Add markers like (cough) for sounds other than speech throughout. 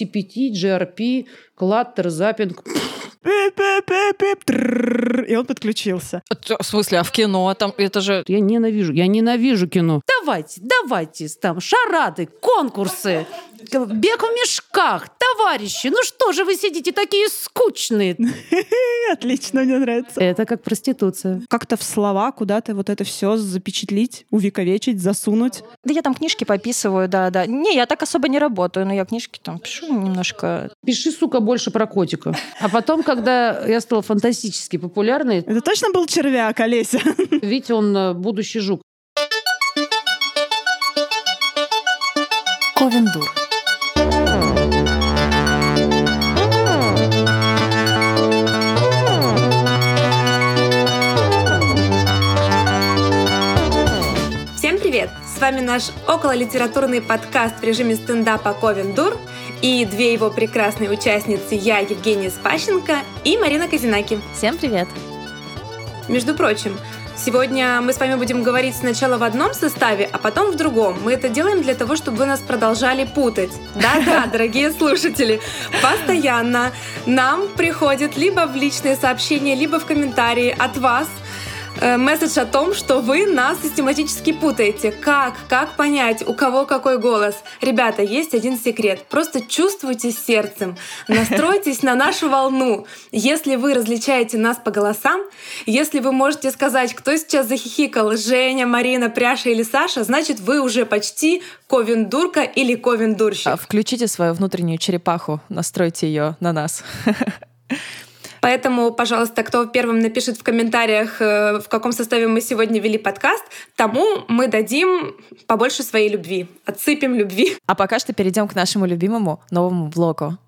TPT, GRP, клаттер, запинг. И он подключился. В смысле, а в кино там это же... Я ненавижу, я ненавижу кино. Давайте, давайте, там шарады, конкурсы, бег в мешках, товарищи. Ну что же вы сидите такие скучные? Отлично, мне нравится. Это как проституция. Как-то в слова куда-то вот это все запечатлить, увековечить, засунуть. Да я там книжки пописываю, да, да. Не, я так особо не работаю, но я книжки там пишу немножко. Пиши, сука, больше про котика. А потом, когда я стала фантастически популярной... Это точно был червяк, Олеся? (laughs) Видите, он э, будущий жук. Ковендур. С вами наш окололитературный подкаст в режиме стендапа Ковендур и две его прекрасные участницы я, Евгения Спащенко и Марина Казинаки. Всем привет! Между прочим, Сегодня мы с вами будем говорить сначала в одном составе, а потом в другом. Мы это делаем для того, чтобы вы нас продолжали путать. Да-да, (laughs) дорогие слушатели, постоянно нам приходит либо в личные сообщения, либо в комментарии от вас – месседж о том, что вы нас систематически путаете. Как? Как понять, у кого какой голос? Ребята, есть один секрет. Просто чувствуйте сердцем. Настройтесь на нашу волну. Если вы различаете нас по голосам, если вы можете сказать, кто сейчас захихикал, Женя, Марина, Пряша или Саша, значит, вы уже почти ковендурка или ковендурщик. А включите свою внутреннюю черепаху, настройте ее на нас. (laughs) Поэтому, пожалуйста, кто первым напишет в комментариях, э, в каком составе мы сегодня вели подкаст, тому мы дадим побольше своей любви. Отсыпем любви. А пока что перейдем к нашему любимому новому блоку.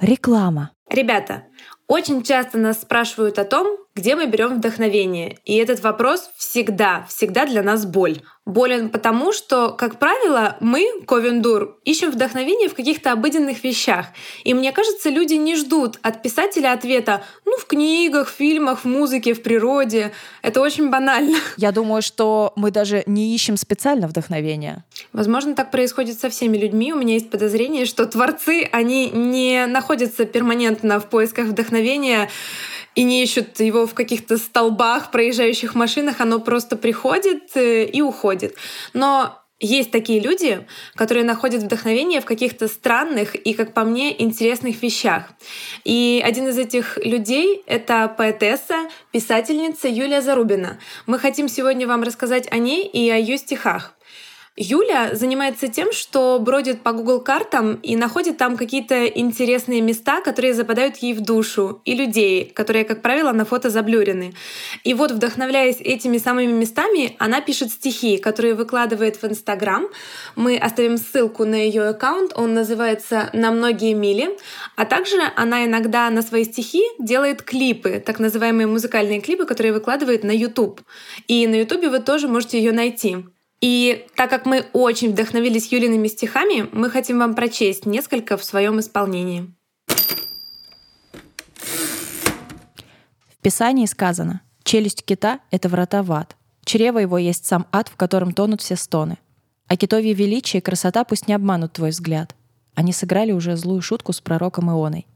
Реклама. Ребята, очень часто нас спрашивают о том, где мы берем вдохновение. И этот вопрос всегда, всегда для нас боль. Болен потому, что, как правило, мы, Ковендур, ищем вдохновение в каких-то обыденных вещах. И мне кажется, люди не ждут от писателя ответа «ну, в книгах, в фильмах, в музыке, в природе». Это очень банально. Я думаю, что мы даже не ищем специально вдохновения. Возможно, так происходит со всеми людьми. У меня есть подозрение, что творцы, они не находятся перманентно в поисках вдохновения и не ищут его в каких-то столбах, проезжающих машинах, оно просто приходит э, и уходит. Но есть такие люди, которые находят вдохновение в каких-то странных и, как по мне, интересных вещах. И один из этих людей — это поэтесса, писательница Юлия Зарубина. Мы хотим сегодня вам рассказать о ней и о ее стихах. Юля занимается тем, что бродит по Google картам и находит там какие-то интересные места, которые западают ей в душу, и людей, которые, как правило, на фото заблюрены. И вот, вдохновляясь этими самыми местами, она пишет стихи, которые выкладывает в Инстаграм. Мы оставим ссылку на ее аккаунт, он называется «На многие мили», а также она иногда на свои стихи делает клипы, так называемые музыкальные клипы, которые выкладывает на YouTube. И на YouTube вы тоже можете ее найти. И так как мы очень вдохновились Юлиными стихами, мы хотим вам прочесть несколько в своем исполнении. В Писании сказано, «Челюсть кита — это врата в ад. Чрево его есть сам ад, в котором тонут все стоны. А китовье величие и красота пусть не обманут твой взгляд. Они сыграли уже злую шутку с пророком Ионой.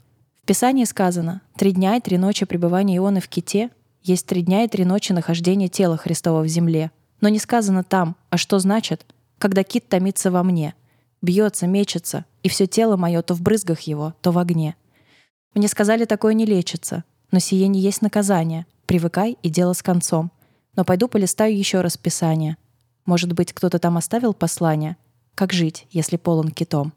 В Писании сказано, «Три дня и три ночи пребывания Ионы в ките есть три дня и три ночи нахождения тела Христова в земле, но не сказано там, а что значит, когда кит томится во мне, бьется, мечется, и все тело мое то в брызгах его, то в огне. Мне сказали, такое не лечится, но сие не есть наказание. Привыкай и дело с концом. Но пойду полистаю еще раз Писание. Может быть, кто-то там оставил послание? Как жить, если полон китом?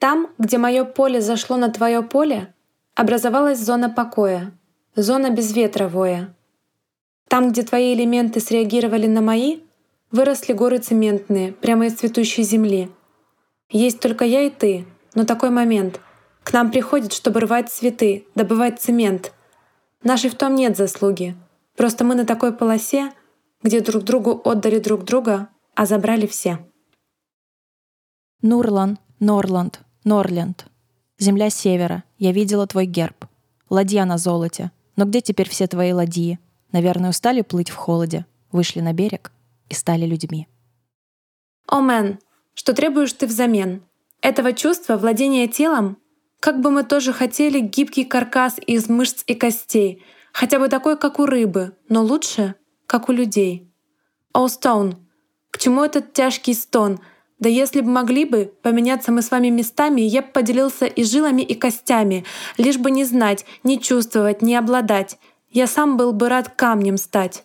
Там, где мое поле зашло на твое поле, образовалась зона покоя, зона безветровая, там, где твои элементы среагировали на мои, выросли горы цементные, прямо из цветущей земли. Есть только я и ты, но такой момент. К нам приходит, чтобы рвать цветы, добывать цемент. Нашей в том нет заслуги. Просто мы на такой полосе, где друг другу отдали друг друга, а забрали все. Нурлан, Норланд, Норленд. Земля севера. Я видела твой герб. Ладья на золоте. Но где теперь все твои ладьи? Наверное, устали плыть в холоде, вышли на берег и стали людьми. О, Мэн, что требуешь ты взамен? этого чувства владения телом, как бы мы тоже хотели гибкий каркас из мышц и костей, хотя бы такой, как у рыбы, но лучше, как у людей. О, к чему этот тяжкий стон? Да если бы могли бы, поменяться мы с вами местами, я бы поделился и жилами, и костями, лишь бы не знать, не чувствовать, не обладать. Я сам был бы рад камнем стать.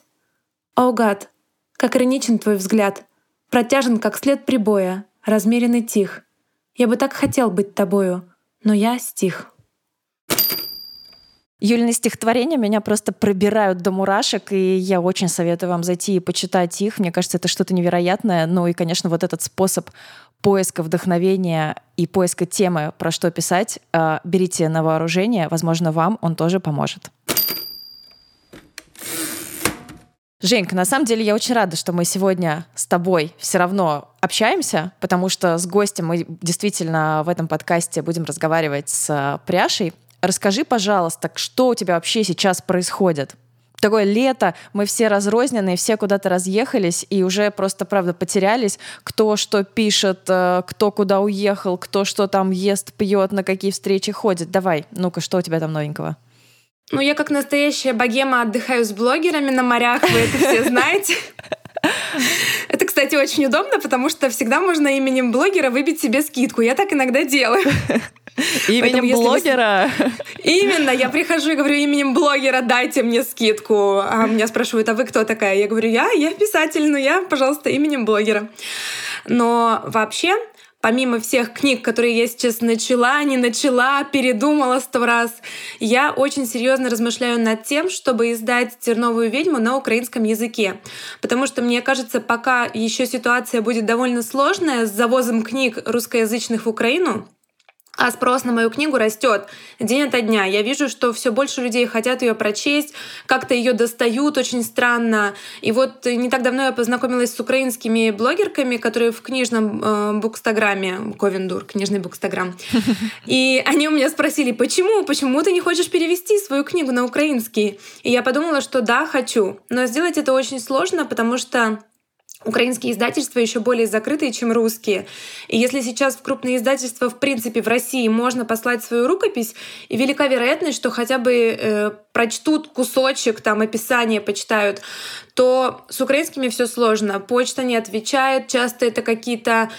О, гад, как ироничен твой взгляд, протяжен, как след прибоя, размеренный тих. Я бы так хотел быть тобою, но я стих. Юлины стихотворения меня просто пробирают до мурашек, и я очень советую вам зайти и почитать их. Мне кажется, это что-то невероятное. Ну и, конечно, вот этот способ поиска вдохновения и поиска темы, про что писать, э, берите на вооружение. Возможно, вам он тоже поможет. Женька, на самом деле я очень рада, что мы сегодня с тобой все равно общаемся, потому что с гостем мы действительно в этом подкасте будем разговаривать с Пряшей. Расскажи, пожалуйста, что у тебя вообще сейчас происходит? Такое лето, мы все разрозненные, все куда-то разъехались и уже просто, правда, потерялись, кто что пишет, э, кто куда уехал, кто что там ест, пьет, на какие встречи ходит. Давай, ну-ка, что у тебя там новенького? Ну, я как настоящая богема отдыхаю с блогерами на морях, вы это все знаете. Это, кстати, очень удобно, потому что всегда можно именем блогера выбить себе скидку. Я так иногда делаю. Именем Поэтому, блогера? Вы... Именно, я прихожу и говорю именем блогера, дайте мне скидку. А меня спрашивают, а вы кто такая? Я говорю, я, я писатель, но я, пожалуйста, именем блогера. Но вообще, помимо всех книг, которые я сейчас начала, не начала, передумала сто раз, я очень серьезно размышляю над тем, чтобы издать «Терновую ведьму» на украинском языке. Потому что, мне кажется, пока еще ситуация будет довольно сложная с завозом книг русскоязычных в Украину, а спрос на мою книгу растет день ото дня. Я вижу, что все больше людей хотят ее прочесть, как-то ее достают очень странно. И вот не так давно я познакомилась с украинскими блогерками, которые в книжном э, букстаграме, Ковендур, книжный букстаграм. (laughs) И они у меня спросили, почему, почему ты не хочешь перевести свою книгу на украинский? И я подумала, что да, хочу. Но сделать это очень сложно, потому что Украинские издательства еще более закрытые, чем русские. И если сейчас в крупные издательства, в принципе, в России можно послать свою рукопись, и велика вероятность, что хотя бы э, прочтут кусочек, там, описание почитают, то с украинскими все сложно. Почта не отвечает, часто это какие-то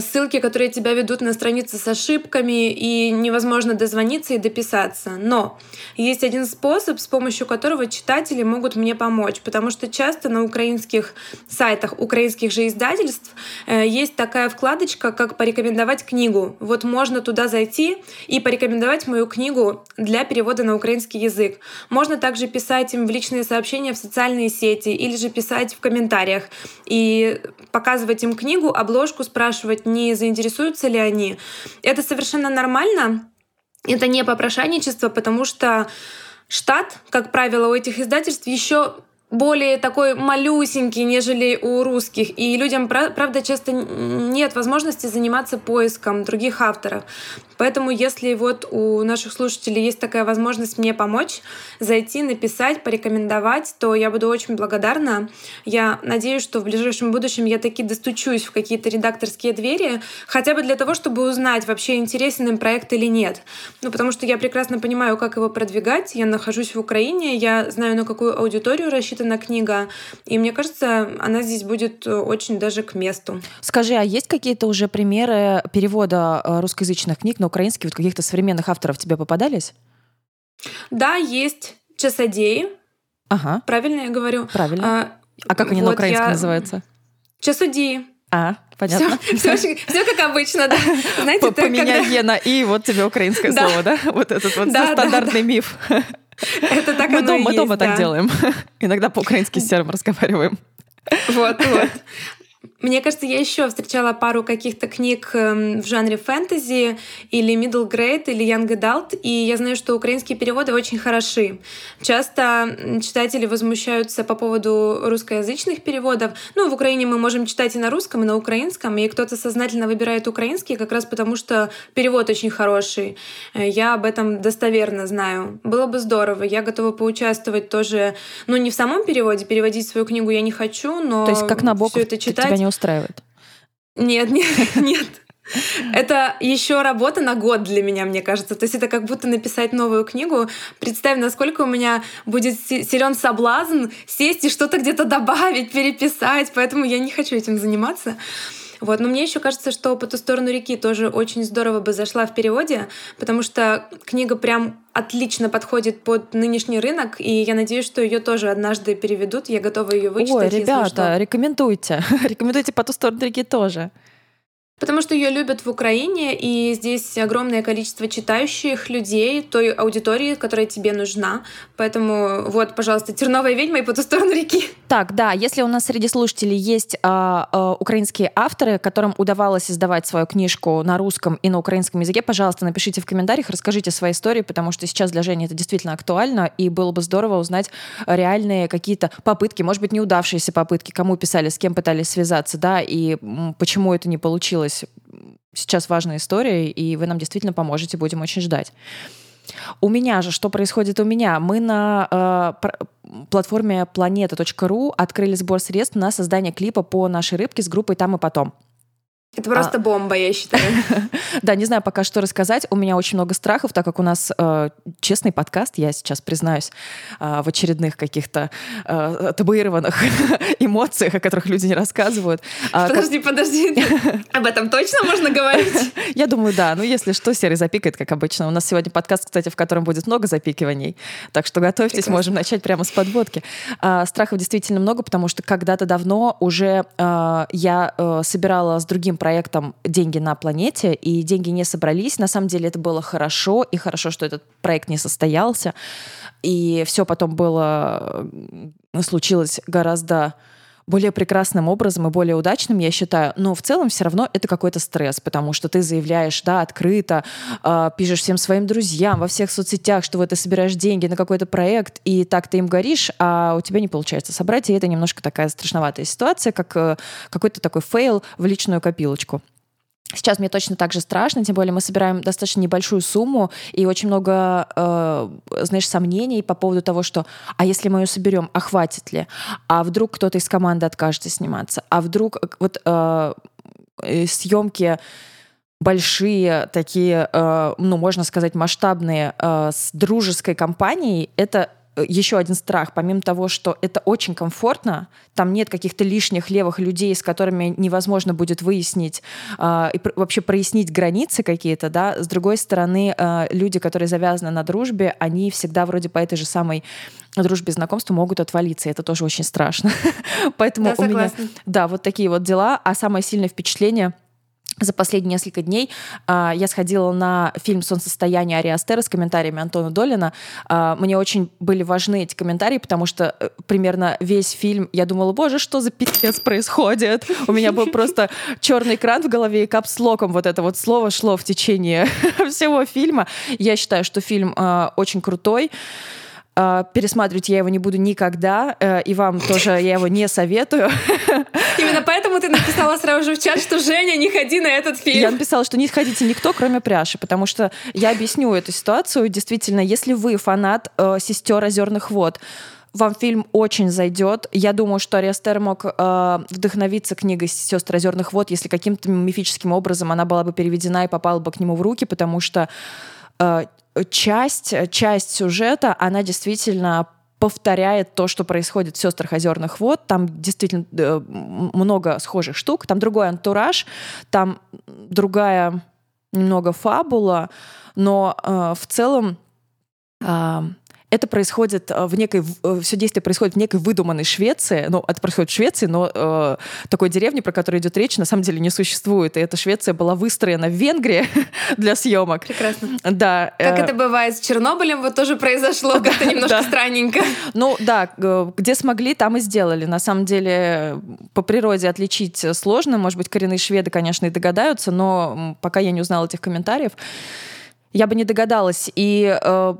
ссылки, которые тебя ведут на страницы с ошибками, и невозможно дозвониться и дописаться. Но есть один способ, с помощью которого читатели могут мне помочь, потому что часто на украинских сайтах украинских же издательств э, есть такая вкладочка, как «Порекомендовать книгу». Вот можно туда зайти и порекомендовать мою книгу для перевода на украинский язык. Можно также писать им в личные сообщения в социальные сети или же писать в комментариях и показывать им книгу, обложку, спрашивать, не заинтересуются ли они. Это совершенно нормально. Это не попрошайничество, потому что штат, как правило, у этих издательств еще более такой малюсенький, нежели у русских. И людям, правда, часто нет возможности заниматься поиском других авторов. Поэтому, если вот у наших слушателей есть такая возможность мне помочь, зайти, написать, порекомендовать, то я буду очень благодарна. Я надеюсь, что в ближайшем будущем я таки достучусь в какие-то редакторские двери, хотя бы для того, чтобы узнать, вообще интересен им проект или нет. Ну, потому что я прекрасно понимаю, как его продвигать. Я нахожусь в Украине, я знаю, на какую аудиторию рассчитана книга, и мне кажется, она здесь будет очень даже к месту. Скажи, а есть какие-то уже примеры перевода э, русскоязычных книг на украинский, вот каких-то современных авторов тебе попадались? Да, есть часодеи. Ага. Правильно я говорю? Правильно. А, а как они вот на украинском я... называются? Часудии. А, понятно. Все, все, все как обычно, да. (laughs) Знаете, Поменяй когда... на «и», вот тебе украинское да. слово, да? Вот этот вот да, стандартный да, миф. (laughs) Это так мы оно дома, и мы есть, дома да. так делаем. (laughs) Иногда по-украински с серым разговариваем. Вот, вот. (laughs) Мне кажется, я еще встречала пару каких-то книг эм, в жанре фэнтези или middle grade или young adult, и я знаю, что украинские переводы очень хороши. Часто читатели возмущаются по поводу русскоязычных переводов. Ну, в Украине мы можем читать и на русском, и на украинском, и кто-то сознательно выбирает украинский как раз потому, что перевод очень хороший. Э, я об этом достоверно знаю. Было бы здорово. Я готова поучаствовать тоже, ну, не в самом переводе, переводить свою книгу я не хочу, но То есть как на бок это читать тебя не устраивает? Нет, нет, (laughs) нет. Это еще работа на год для меня, мне кажется. То есть это как будто написать новую книгу. Представь, насколько у меня будет силен соблазн сесть и что-то где-то добавить, переписать. Поэтому я не хочу этим заниматься. Вот. Но мне еще кажется, что «По ту сторону реки» тоже очень здорово бы зашла в переводе, потому что книга прям отлично подходит под нынешний рынок, и я надеюсь, что ее тоже однажды переведут. Я готова ее вычитать. Ой, ребята, рекомендуйте. (laughs) рекомендуйте «По ту сторону реки» тоже. Потому что ее любят в Украине, и здесь огромное количество читающих людей, той аудитории, которая тебе нужна. Поэтому вот, пожалуйста, «Терновая ведьма» и «По ту сторону реки». Так, да, если у нас среди слушателей есть э, э, украинские авторы, которым удавалось издавать свою книжку на русском и на украинском языке, пожалуйста, напишите в комментариях, расскажите свои истории, потому что сейчас для Жени это действительно актуально, и было бы здорово узнать реальные какие-то попытки, может быть, неудавшиеся попытки, кому писали, с кем пытались связаться, да, и почему это не получилось случилась сейчас важная история, и вы нам действительно поможете, будем очень ждать. У меня же, что происходит у меня? Мы на э, платформе planeta.ru открыли сбор средств на создание клипа по нашей рыбке с группой «Там и потом». Это просто а... бомба, я считаю. (laughs) да, не знаю пока что рассказать. У меня очень много страхов, так как у нас э, честный подкаст, я сейчас признаюсь, э, в очередных каких-то э, табуированных (laughs) эмоциях, о которых люди не рассказывают. А, подожди, как... подожди. (laughs) Об этом точно можно говорить? я думаю, да. Ну, если что, серый запикает, как обычно. У нас сегодня подкаст, кстати, в котором будет много запикиваний. Так что готовьтесь, Прекрасно. можем начать прямо с подводки. А, страхов действительно много, потому что когда-то давно уже а, я а, собирала с другим проектом «Деньги на планете», и деньги не собрались. На самом деле это было хорошо, и хорошо, что этот проект не состоялся. И все потом было, случилось гораздо более прекрасным образом и более удачным, я считаю. Но в целом все равно это какой-то стресс, потому что ты заявляешь, да, открыто, э, пишешь всем своим друзьям во всех соцсетях, что вот ты собираешь деньги на какой-то проект, и так ты им горишь, а у тебя не получается собрать, и это немножко такая страшноватая ситуация, как э, какой-то такой fail в личную копилочку. Сейчас мне точно так же страшно, тем более мы собираем достаточно небольшую сумму и очень много, э, знаешь, сомнений по поводу того, что, а если мы ее соберем, а хватит ли? А вдруг кто-то из команды откажется сниматься? А вдруг э, вот э, э, съемки большие, такие, э, ну, можно сказать, масштабные э, с дружеской компанией, это еще один страх, помимо того, что это очень комфортно, там нет каких-то лишних левых людей, с которыми невозможно будет выяснить э, и вообще прояснить границы какие-то, да, с другой стороны, э, люди, которые завязаны на дружбе, они всегда вроде по этой же самой дружбе знакомства могут отвалиться, это тоже очень страшно. (laughs) Поэтому да, у меня, да, вот такие вот дела, а самое сильное впечатление — за последние несколько дней э, я сходила на фильм «Солнцестояние» Ари Астера с комментариями Антона Долина. Э, мне очень были важны эти комментарии, потому что э, примерно весь фильм я думала, боже, что за пиздец происходит? У меня был просто черный экран в голове и капслоком вот это вот слово шло в течение (laughs) всего фильма. Я считаю, что фильм э, очень крутой. Uh, пересматривать я его не буду никогда, uh, и вам тоже я его не советую. (laughs) Именно поэтому ты написала сразу же в чат, что Женя, не ходи на этот фильм. Я написала, что не ходите никто, кроме пряши, потому что я объясню эту ситуацию. Действительно, если вы фанат э, сестер озерных вод, вам фильм очень зайдет. Я думаю, что Ариастер мог э, вдохновиться книгой «Сестры озерных вод», если каким-то мифическим образом она была бы переведена и попала бы к нему в руки, потому что э, часть, часть сюжета, она действительно повторяет то, что происходит в «Сестрах озерных вод». Там действительно э, много схожих штук. Там другой антураж, там другая немного фабула, но э, в целом э, это происходит э, в некой, э, все действие происходит в некой выдуманной Швеции, ну, это происходит в Швеции, но э, такой деревни, про которую идет речь, на самом деле не существует, и эта Швеция была выстроена в Венгрии (laughs) для съемок. Прекрасно. Да. Как э... это бывает с Чернобылем, вот тоже произошло как-то (laughs) немножко странненько. Ну, да, где смогли, там и сделали. На самом деле, по природе отличить сложно, может быть, коренные шведы, конечно, и догадаются, но пока я не узнала этих комментариев, я бы не догадалась. И э,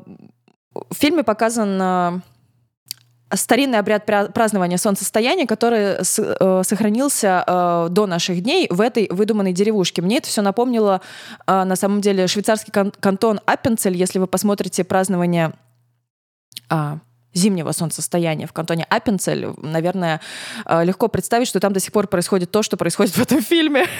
в фильме показан э, старинный обряд празднования солнцестояния, который э, сохранился э, до наших дней в этой выдуманной деревушке. Мне это все напомнило, на самом деле, швейцарский кантон Аппенцель. Если вы посмотрите празднование а, зимнего солнцестояния в кантоне Аппенцель, наверное, э, легко представить, что там до сих пор происходит то, что происходит в этом фильме. (laughs)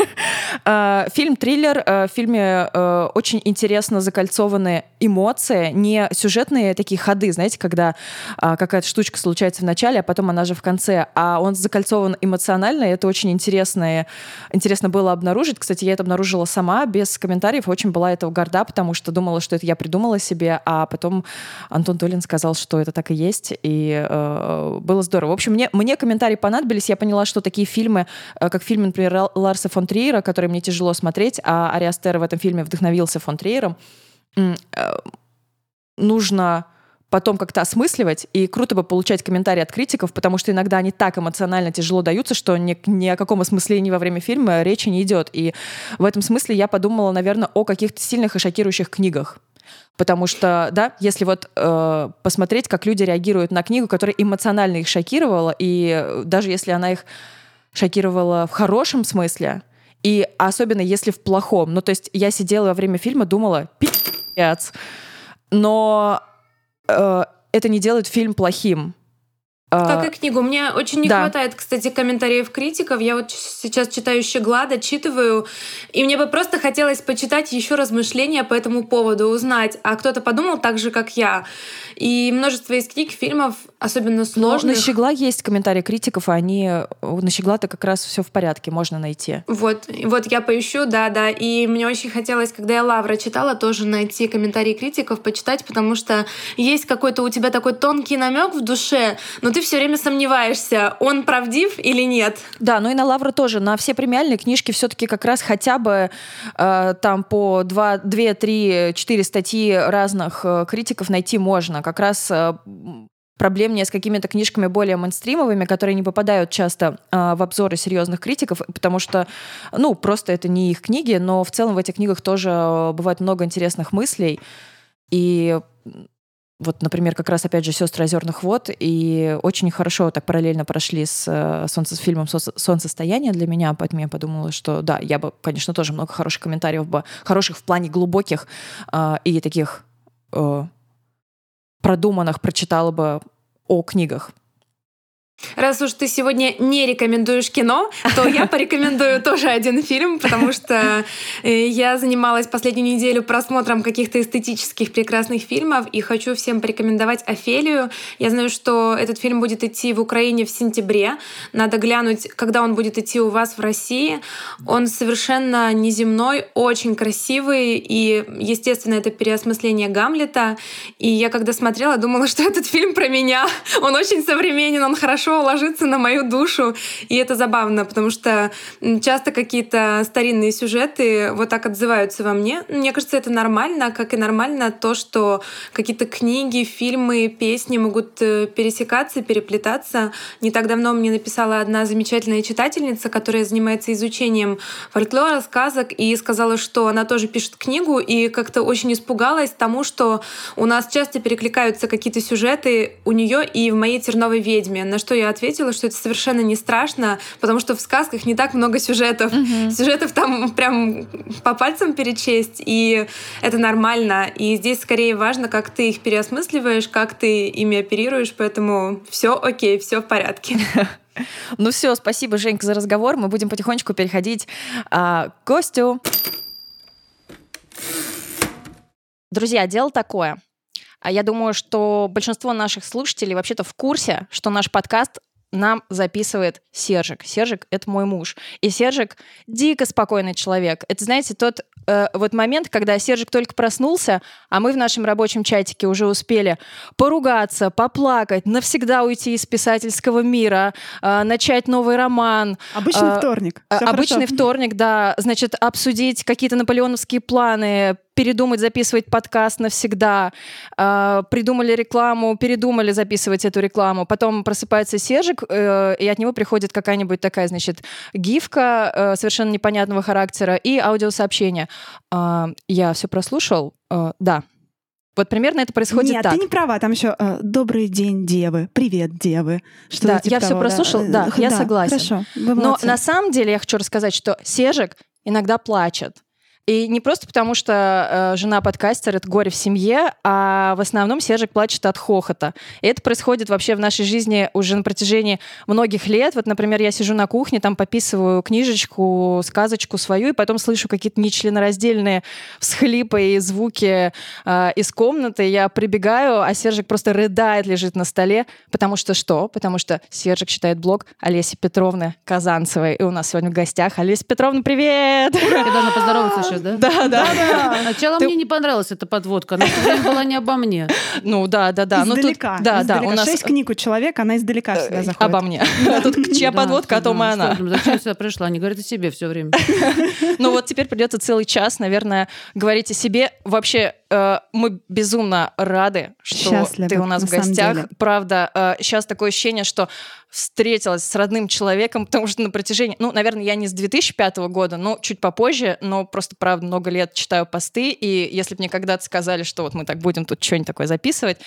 Э, фильм-триллер. Э, в фильме очень интересно закольцованы эмоции, не сюжетные такие ходы, знаете, когда какая-то штучка случается в начале, а потом она же в конце, а он закольцован эмоционально, и это очень интересно, интересно было обнаружить. Кстати, я это обнаружила сама, без комментариев, очень была этого горда, потому что думала, что это я придумала себе, а потом Антон Толин сказал, что это так и есть есть, и э, было здорово. В общем, мне, мне комментарии понадобились, я поняла, что такие фильмы, э, как фильм, например, Ларса фон Триера, который мне тяжело смотреть, а Ариастер в этом фильме вдохновился фон Триером, э, нужно потом как-то осмысливать, и круто бы получать комментарии от критиков, потому что иногда они так эмоционально тяжело даются, что ни, ни о каком осмыслении во время фильма речи не идет. И в этом смысле я подумала, наверное, о каких-то сильных и шокирующих книгах. Потому что, да, если вот э, посмотреть, как люди реагируют на книгу, которая эмоционально их шокировала, и даже если она их шокировала в хорошем смысле, и особенно если в плохом. Ну, то есть я сидела во время фильма, думала, пи***ц. Но э, это не делает фильм плохим. Как и книгу. Мне очень не да. хватает, кстати, комментариев критиков. Я вот сейчас читаю «Щеглада», читываю, и мне бы просто хотелось почитать еще размышления по этому поводу, узнать, а кто-то подумал так же, как я. И множество из книг, фильмов, особенно сложных. Но на «Щегла» есть комментарии критиков, и они... На «Щегла»-то как раз все в порядке, можно найти. Вот, вот я поищу, да-да. И мне очень хотелось, когда я «Лавра» читала, тоже найти комментарии критиков, почитать, потому что есть какой-то у тебя такой тонкий намек в душе, но ты все время сомневаешься, он правдив или нет. Да, ну и на Лавру тоже. На все премиальные книжки все-таки как раз хотя бы э, там по 2, 2, 3, 4 статьи разных э, критиков найти можно. Как раз э, проблемнее с какими-то книжками более мейнстримовыми, которые не попадают часто э, в обзоры серьезных критиков, потому что, ну, просто это не их книги, но в целом в этих книгах тоже э, бывает много интересных мыслей. И вот, например, как раз, опять же, «Сестры озерных вод», и очень хорошо так параллельно прошли с, э, солнце, с фильмом «Солнцестояние» для меня, поэтому я подумала, что да, я бы, конечно, тоже много хороших комментариев бы, хороших в плане глубоких э, и таких э, продуманных прочитала бы о книгах. Раз уж ты сегодня не рекомендуешь кино, то я (laughs) порекомендую тоже один фильм, потому что э, я занималась последнюю неделю просмотром каких-то эстетических прекрасных фильмов и хочу всем порекомендовать «Офелию». Я знаю, что этот фильм будет идти в Украине в сентябре. Надо глянуть, когда он будет идти у вас в России. Он совершенно неземной, очень красивый, и, естественно, это переосмысление Гамлета. И я когда смотрела, думала, что этот фильм про меня. Он очень современен, он хорошо хорошо ложится на мою душу. И это забавно, потому что часто какие-то старинные сюжеты вот так отзываются во мне. Мне кажется, это нормально, как и нормально то, что какие-то книги, фильмы, песни могут э, пересекаться, переплетаться. Не так давно мне написала одна замечательная читательница, которая занимается изучением фольклора, сказок, и сказала, что она тоже пишет книгу, и как-то очень испугалась тому, что у нас часто перекликаются какие-то сюжеты у нее и в моей терновой ведьме, на что что я ответила, что это совершенно не страшно, потому что в сказках не так много сюжетов. Угу. Сюжетов там прям по пальцам перечесть, и это нормально. И здесь скорее важно, как ты их переосмысливаешь, как ты ими оперируешь, поэтому все окей, все в порядке. (laughs) Ну все, спасибо, Женька, за разговор. Мы будем потихонечку переходить а, к гостю. Друзья, дело такое. А я думаю, что большинство наших слушателей вообще-то в курсе, что наш подкаст нам записывает Сержик. Сержик — это мой муж. И Сержик дико спокойный человек. Это, знаете, тот э, вот момент, когда Сержик только проснулся, а мы в нашем рабочем чатике уже успели поругаться, поплакать, навсегда уйти из писательского мира, э, начать новый роман. Обычный э, вторник. Всё обычный хорошо. вторник, да. Значит, обсудить какие-то наполеоновские планы, передумать записывать подкаст навсегда, э, придумали рекламу, передумали записывать эту рекламу, потом просыпается Сержик, э, и от него приходит какая-нибудь такая, значит, гифка э, совершенно непонятного характера и аудиосообщение. Э, я все прослушал, э, да. Вот примерно это происходит Нет, так. ты не права. Там еще э, «Добрый день, девы», «Привет, девы». Что да, типа я того, все прослушал, да, да я да, согласен. Хорошо, Но на самом деле я хочу рассказать, что Сержик иногда плачет И не просто потому, что э, жена подкастер — это горе в семье, а в основном Сержик плачет от хохота. И это происходит вообще в нашей жизни уже на протяжении многих лет. Вот, например, я сижу на кухне, там пописываю книжечку, сказочку свою, и потом слышу какие-то нечленораздельные всхлипы и звуки э, из комнаты. Я прибегаю, а Сержик просто рыдает, лежит на столе. Потому что что? Потому что Сержик читает блог Олеси Петровны Казанцевой. И у нас сегодня в гостях Олеся Петровна, привет! Недавно поздороваться (laughs) еще, да? Да, да. (laughs) Сначала мне не понравилась эта подводка, но это была не обо мне. (laughs) Ну да, да, да. Ну, тут- издалека. да, да. У нас Шесть книг у человека, она издалека всегда э, заходит. обо мне. (laughs) Тут чья подводка, о том и да, она. Зачем сюда пришла? Они говорят о себе все время. Ну вот теперь придется целый час, наверное, говорить о себе. Вообще, э, мы безумно рады, что Счастливы, ты у нас на в гостях. деле. Правда, сейчас такое ощущение, что встретилась с родным человеком, потому что на протяжении, ну, наверное, я не с 2005 года, но чуть попозже, но просто, правда, много лет читаю посты, и если бы мне когда-то сказали, что вот мы так будем тут что-нибудь такое записывать,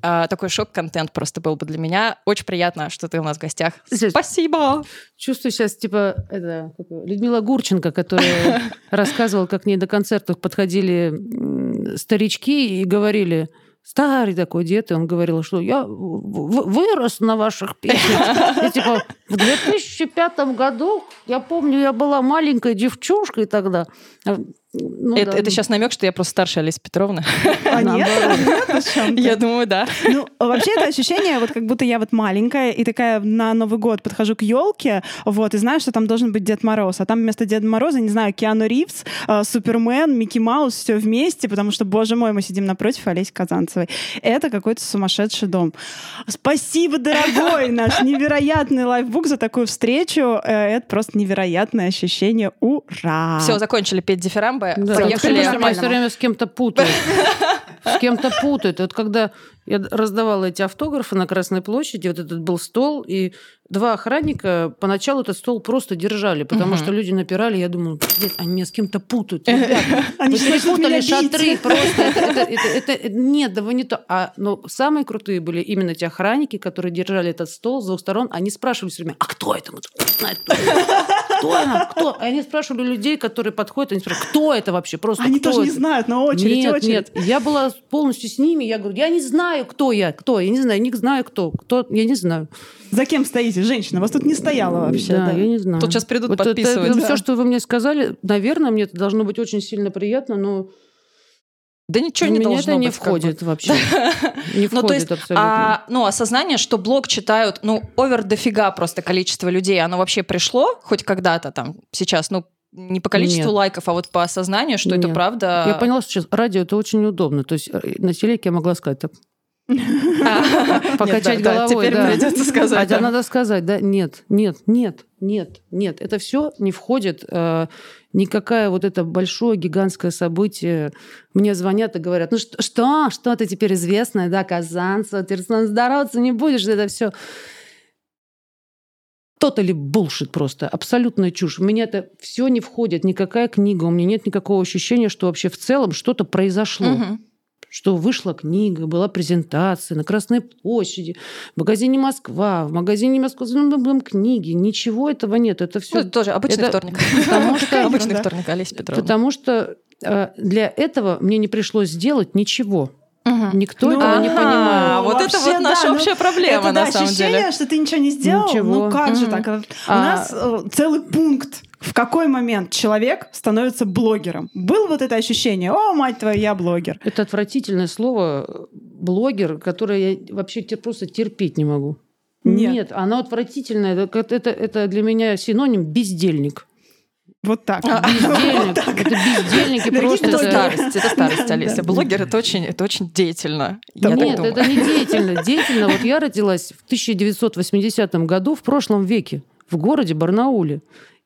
э, такой шок-контент просто был бы для меня. Очень приятно, что ты у нас в гостях. Здесь. Спасибо! Чувствую сейчас, типа, это, Людмила Гурченко, которая (laughs) рассказывала, как к ней до концертов подходили старички и говорили, старый такой дед, и он говорил, что я вырос на ваших песнях. И типа, в 2005 году, я помню, я была маленькой девчушкой тогда. А, ну это, да, это сейчас намек, что я просто старше Олеси Петровны. А нет? Я думаю, да. Ну, вообще это ощущение, вот как будто я вот маленькая, и такая на Новый год подхожу к елке, вот, и знаю, что там должен быть Дед Мороз, а там вместо Деда Мороза, не знаю, Киану Ривз, э, Супермен, Микки Маус, все вместе, потому что, боже мой, мы сидим напротив Олеси Казанцевой. Это какой-то сумасшедший дом. Спасибо, дорогой (laughs) наш невероятный лайфбук за такую встречу. Э, Это просто невероятное ощущение. Ура! Все, закончили петь дифирамбы. Да, Поехали. меня нормальному. все время с кем-то путают. С кем-то путают. Вот когда я раздавала эти автографы на Красной площади, вот этот был стол, и два охранника поначалу этот стол просто держали, потому что люди напирали, я думала, нет, они меня с кем-то путают. (laughs) Они перепутали шатры просто. Это- нет, да вы не то. А, но самые крутые были именно те охранники, которые держали этот стол с двух сторон. Они спрашивали все время, а кто это? Мы такие, «Знает, кто это? Она? Кто? Они спрашивали людей, которые подходят, они спрашивают, кто это вообще? Просто Они тоже не это?» знают, но очередь, нет, очередь. нет. Я была полностью с ними. Я говорю, я не знаю, кто я, кто. Я не знаю, не знаю, кто. Кто, я не знаю. За кем стоите, женщина? Вас тут не стояло вообще. да, да. я не знаю. Тут сейчас придут подписывать. все, что вы мне сказали, наверное, мне это должно быть очень сильно приятно, но Да ничего не меня должно это не быть, входит вообще. (laughs) Не Ну, то есть, входит абсолютно. а, ну, осознание, что блог читают, ну, овер дофига просто количество людей, оно вообще пришло хоть когда-то там, сейчас, ну, не по количеству Нет. лайков, а вот по осознанию, что это Нет. правда... Я поняла, что сейчас радио это очень удобно. То есть э, на телеке я могла сказать так. А, (laughs) Покачать головой, Теперь да. придется сказать. А да. надо сказать, да, нет, нет, нет, нет, нет. Это все не входит, э, никакая вот это большое гигантское событие. Мне звонят и говорят, ну что, что, что ты теперь известная, да, Казанцева, ты здороваться не будешь, это все. Тотали булшит просто, абсолютная чушь. У меня это все не входит, никакая книга, у меня нет никакого ощущения, что вообще в целом что-то произошло Мгм. Что вышла книга, была презентация на Красной площади, в магазине Москва, в магазине Москва книги. Ничего этого нет. Это Ну, все это тоже обычный это- вторник. потому что- (laughs) Обычный Да. вторник, Олеся Петровна. потому что э, для этого мне не пришлось сделать ничего. Мгм. Никто Ну, этого не А, понимает. вот это Вообще, вот наша да, ну, общая проблема, это, да, на самом ощущение, деле. что ты ничего не сделал. Ничего. Ну как же Мгм. так? У А- нас э, целый пункт. В какой момент человек становится блогером? Было вот это ощущение, о, мать твою, я блогер. Это отвратительное слово блогер, которое я вообще просто терпеть не могу. Нет. оно отвратительное. Это, это, это для меня синоним бездельник. Вот так. Бездельник. (laughs) Это бездельники Дорогие просто. Это старость, это старость, Олеся. Блогер это очень, это очень деятельно. Я так Нет, думаю. это не (laughs) деятельно. Деятельно. Вот я родилась в 1980 году в прошлом веке в городе Барнауле.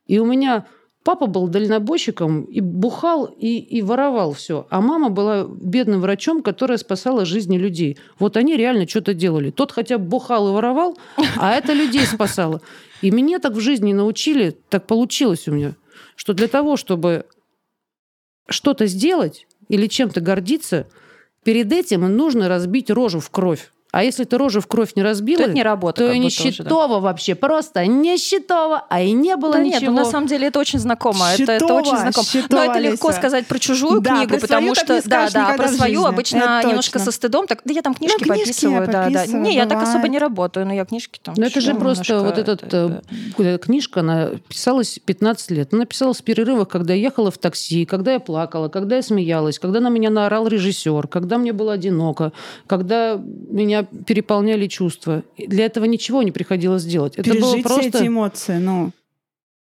И у меня папа был дальнобойщиком и бухал, и, и воровал все. А мама была бедным врачом, которая спасала жизни людей. Вот они реально что-то делали. Тот хотя бы бухал и воровал, а это людей спасало. И меня так в жизни научили, так получилось у меня, что для того, чтобы что-то сделать или чем-то гордиться, перед этим нужно разбить рожу в кровь. А если ты рожу в кровь не разбила, То это не работа. то и уже, да. вообще. Просто не щитово, а и не было Да ничего. нет, ну на самом деле это очень знакомо. Это, это Щитово, очень знакомо. щитово, Но это легко Леся. сказать про чужую Да, книгу, потому что да, да, про свою обычно Это немножко точно. со стыдом. Так, да я там книжки книжки я подписываю, да, да. Не, я так особо не работаю, но я книжки там. Ну, это же просто вот этот это- э, э, книжка, она писалась 15 лет. Она писалась в перерывах, когда я ехала в такси, когда я плакала, когда я смеялась, когда на меня наорал режиссер, когда мне было одиноко, когда меня переполняли чувства. Для этого ничего не приходилось делать. Это было Пережить все просто... эти эмоции, ну.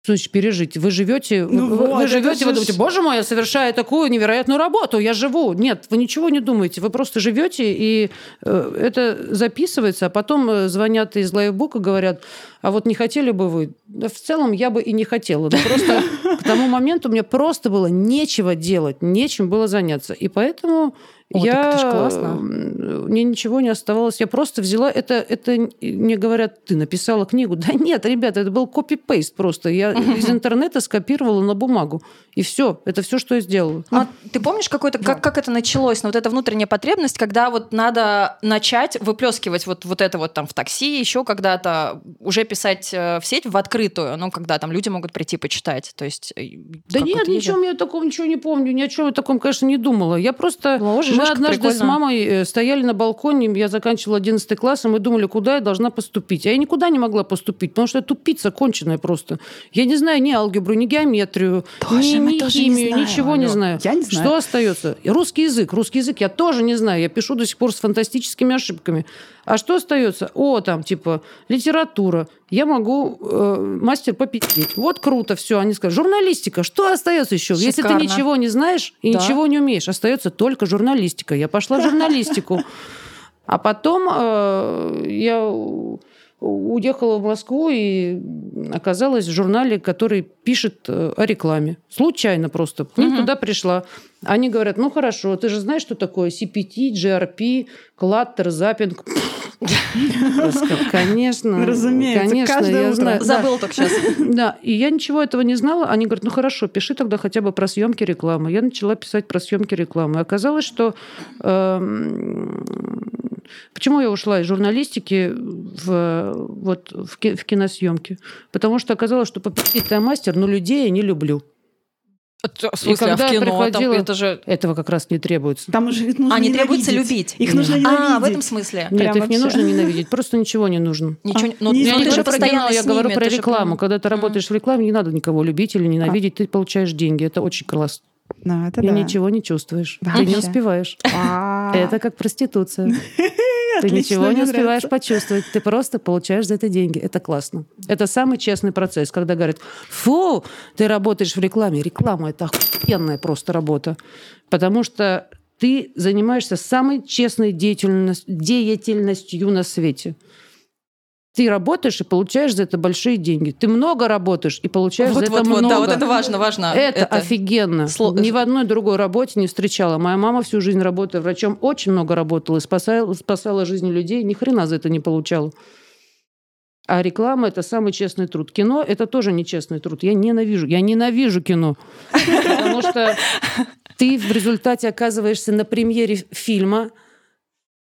Что значит пережить? Вы живете, Ну вы, вот, вы живете, вы думаете, боже мой, я совершаю такую невероятную работу, я живу. Нет, вы ничего не думаете, вы просто живете, и э, это записывается, а потом э, звонят из лайфбука, говорят, а вот не хотели бы вы? Да в целом я бы и не хотела. Но просто к тому моменту мне просто было нечего делать, нечем было заняться. И поэтому О, я... так это ж классно. м, Мне ничего не оставалось. Я просто взяла это... это мне говорят, ты написала книгу. (laughs) Да нет, ребята, это был копипейст просто. Я (laughs) из интернета скопировала на бумагу. И все. Это все, что я сделала. Ну, а ты помнишь какой-то, как, как это началось? Ну, вот эта внутренняя потребность, когда вот надо начать выплескивать вот, вот это вот там в такси, еще когда-то уже писать э, в сеть в открытую, ну, когда там люди могут прийти почитать. То есть... э, Да нет, ничего, я такого ничего не помню. Ни о чем я таком, конечно, не думала. Я просто... Уже мы однажды с прикольно. мамой э, стояли на балконе, я заканчивала 11 класс, и мы думали, куда я должна поступить. А я никуда не могла поступить, потому что я тупица конченая просто. Я не знаю ни алгебру, ни геометрию, Тоже, ни, ни не химию, знаем, ничего не знаю. Я не знаю. Что остается? Русский язык. Русский язык я тоже не знаю. Я пишу до сих пор с фантастическими ошибками. А что остается? О, там, типа, литература. Я могу э, мастер попить. Вот круто, все. Они скажут, журналистика. Что остается еще? Если ты Шикарно. ничего не знаешь и Да. ничего не умеешь, остается только журналистика. Я пошла в журналистику. А потом э, я уехала в Москву и оказалась в журнале, который пишет э, о рекламе. Случайно просто. К ним Мгм. туда пришла. Они говорят, ну хорошо, ты же знаешь, что такое CPT, GRP, клаттер, запинг. Конечно. Разумеется, конечно, каждое я утро. знаю. Забыл только сейчас. Да, и я ничего этого не знала. Они говорят, ну хорошо, пиши тогда хотя бы про съемки рекламы. Я начала писать про съемки рекламы. Оказалось, что эм, почему я ушла из журналистики в, вот, в, ки- в киносъемки? Потому что оказалось, что попить я мастер, но людей я не люблю. В смысле, а когда в я кино? Там приходила- это же... Этого как раз не требуется. Там уже их нужно А, не требуется любить. Их нужно ненавидеть. А, в этом смысле. Нет, Прям их не вообще. нужно (laughs) ненавидеть, просто ничего не нужно. Ничего, А, ну, не Я не ты говорю же про постоянно кино, я говорю про же рекламу. прям- Когда ты работаешь в рекламе, не надо никого любить или ненавидеть, ты получаешь деньги. Это очень классно. Ну, это И да. ничего не чувствуешь. Ты не Вообще. успеваешь. А, Это как проституция. (laughs) Ты ничего не успеваешь почувствовать. Ты просто получаешь за это деньги. Это классно. Это самый честный процесс, когда говорят, фу, ты работаешь в рекламе. Реклама – это охуенная просто работа. Потому что ты занимаешься самой честной деятельность- деятельностью на свете. Ты работаешь и получаешь за это большие деньги. Ты много работаешь и получаешь Вот, за это вот, вот, много. да, вот это важно, важно. Это, офигенно. Сло- Ни в одной другой работе не встречала. Моя мама всю жизнь работая врачом, очень много работала и спасала, спасала жизни людей, ни хрена за это не получала. А реклама – это самый честный труд. Кино – это тоже нечестный труд. Я ненавижу. Я ненавижу кино. Потому что ты в результате оказываешься на премьере фильма,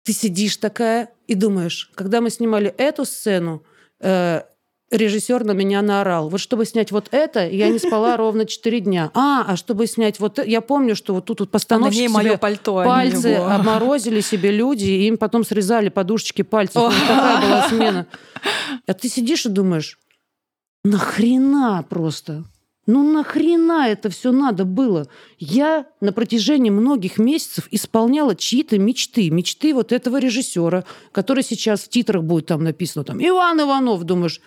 ты сидишь такая и думаешь, когда мы снимали эту сцену, э, режиссер на меня наорал. Вот чтобы снять вот это, я не спала (laughs) ровно 4 дня. А, а чтобы снять вот это, я помню, что вот тут вот А на постановщик ней мое пальто. а пальцы его. обморозили себе люди, и им потом срезали подушечки пальцев. Вот такая была смена. (laughs) А ты сидишь и думаешь, нахрена просто? Ну нахрена это все надо было? Я на протяжении многих месяцев исполняла чьи-то мечты. Мечты вот этого режиссера, который сейчас в титрах будет там написано, там, Иван Иванов, думаешь,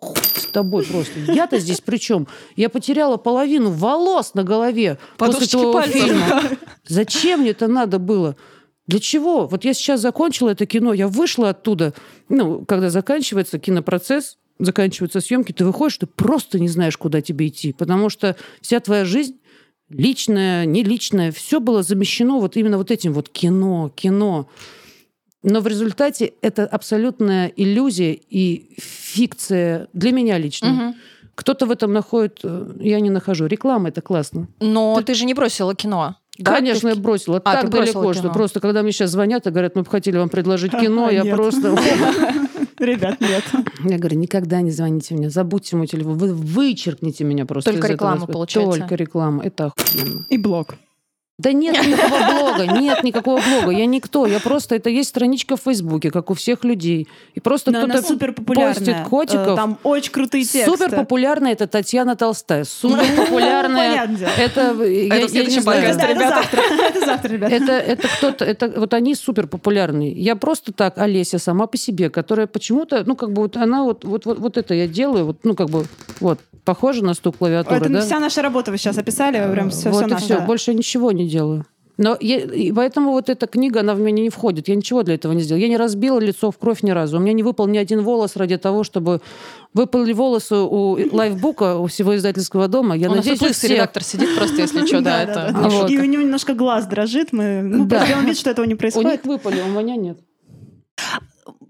с тобой просто. Я-то здесь при чем? Я потеряла половину волос на голове после Подушечки твоего пальцев. фильма. Зачем мне это надо было? Для чего? Вот я сейчас закончила это кино, я вышла оттуда, ну, когда заканчивается кинопроцесс, заканчиваются съемки, ты выходишь, ты просто не знаешь, куда тебе идти, потому что вся твоя жизнь личная, не личная, все было замещено вот именно вот этим вот кино, кино. Но в результате это абсолютная иллюзия и фикция для меня лично. Мгм. Кто-то в этом находит, э, я не нахожу. Реклама это классно. Но ты же не бросила кино. Да, Конечно, ты я бросила. А, так ты далеко, что кино. просто, когда мне сейчас звонят и говорят, мы бы хотели вам предложить (laughs) кино, я Нет. просто... (laughs) Ребят, нет. Я говорю, никогда не звоните мне, забудьте мой телефон, вы вычеркните меня просто Только из этого реклама, получается. Только реклама, это охуенно. И блог. Да нет никакого блога, нет никакого блога. Я никто. Я просто... Это есть страничка в Фейсбуке, как у всех людей. И просто кто-то супер постит котиков. Там очень крутые тексты. Супер популярная это Татьяна Толстая. Супер популярная это я- я в следующем не знаю. подкасте, Это ребята. завтра. Это завтра, ребята. Это, это кто-то, это вот они супер популярные. Я просто так, Олеся сама по себе, которая почему-то, ну как бы вот она вот вот вот, вот это я делаю, вот ну как бы вот похоже на стук клавиатуры, Это вся наша работа вы сейчас описали, прям все, вот все и наше. все, больше ничего не делаю. Но я- и поэтому вот эта книга, она в меня не входит. Я ничего для этого не сделала. Я не разбила лицо в кровь ни разу. У меня не выпал ни один волос ради того, чтобы выпали волосы у лайфбука, у всего издательского дома. Я У нас надеюсь, тут у лысый всех. редактор сидит просто, если что, да, это... Вот. И у него немножко глаз дрожит, мы ну, Да. сделаем вид, что этого не У происходит. них выпали, у меня нет.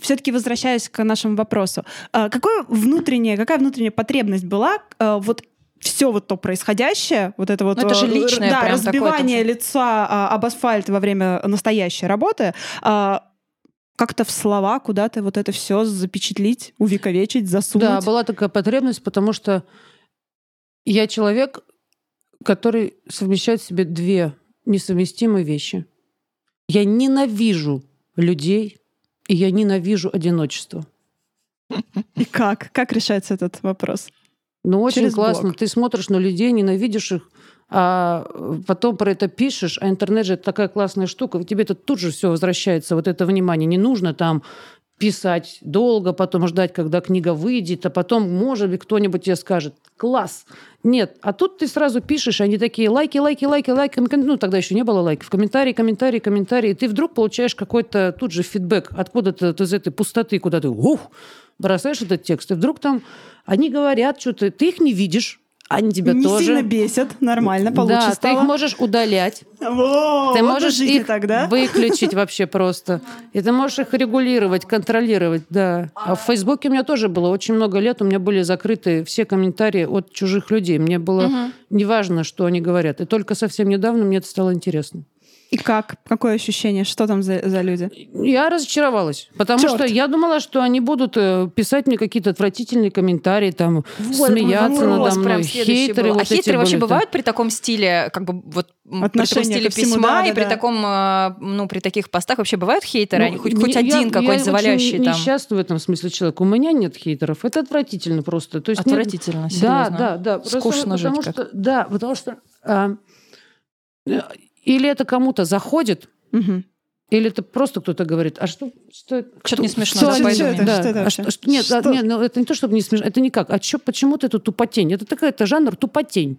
Все-таки возвращаясь к нашему вопросу, а, какое внутреннее, какая внутренняя потребность была а, вот все вот то происходящее, вот это вот Ну, это же э, личное да, разбивание такое лица а, об асфальт во время настоящей работы, а, как-то в слова куда-то вот это все запечатлить, увековечить, засунуть. Да, была такая потребность, потому что я человек, который совмещает в себе две несовместимые вещи. Я ненавижу людей, и я ненавижу одиночество. И как? Как решается этот вопрос? Ну, очень Через классно. блог. Ты смотришь на людей, ненавидишь их, а потом про это пишешь, а интернет же это такая классная штука, тебе это тут же все возвращается, вот это внимание. Не нужно там писать долго, потом ждать, когда книга выйдет, а потом, может быть, кто-нибудь тебе скажет «класс». Нет, а тут ты сразу пишешь, они такие лайки, лайки, лайки, лайки, ну тогда еще не было лайков, комментарии, комментарии, комментарии, и ты вдруг получаешь какой-то тут же фидбэк откуда-то из этой пустоты, куда ты ух, бросаешь этот текст, и вдруг там они говорят что-то, ты их не видишь, они тебя не тоже. сильно бесят, нормально, получше да, ты стало. их можешь удалять, Во, ты вот можешь их тогда. выключить (laughs) вообще просто. И ты можешь их регулировать, контролировать, да. А в Фейсбуке у меня тоже было очень много лет, у меня были закрыты все комментарии от чужих людей. Мне было неважно, что они говорят. И только совсем недавно мне это стало интересно. И как? Какое ощущение? Что там за, за люди? Я разочаровалась, потому Чёрт. что я думала, что они будут э, писать мне какие-то отвратительные комментарии, там, Вот, смеяться мой надо вопрос мной. Хейтеры был. вот а эти хейтеры вообще были, да. бывают при таком стиле, как бы вот м, при таком Отношение стиле всему, письма да, и да, при да. таком, э, ну, при таких постах вообще бывают хейтеры? Ну, Они хоть, не- хоть я- один я какой-то очень завалящий там. несчастна в этом смысле человек. У меня нет хейтеров. Это отвратительно просто. То есть нет- Отвратительно, Да, серьезно. да, да. Просто Скучно жить потому как. что, Да, потому что а, э, или это кому-то заходит, Мгм. или это просто кто-то говорит, а что... что Что-то кто- не смешно, что да, что это, что это а вообще? что- что- нет, а, Что? нет, ну, это не то, чтобы не смешно, это никак. А чё, почему ты это тупотень? Это такая, это жанр тупотень.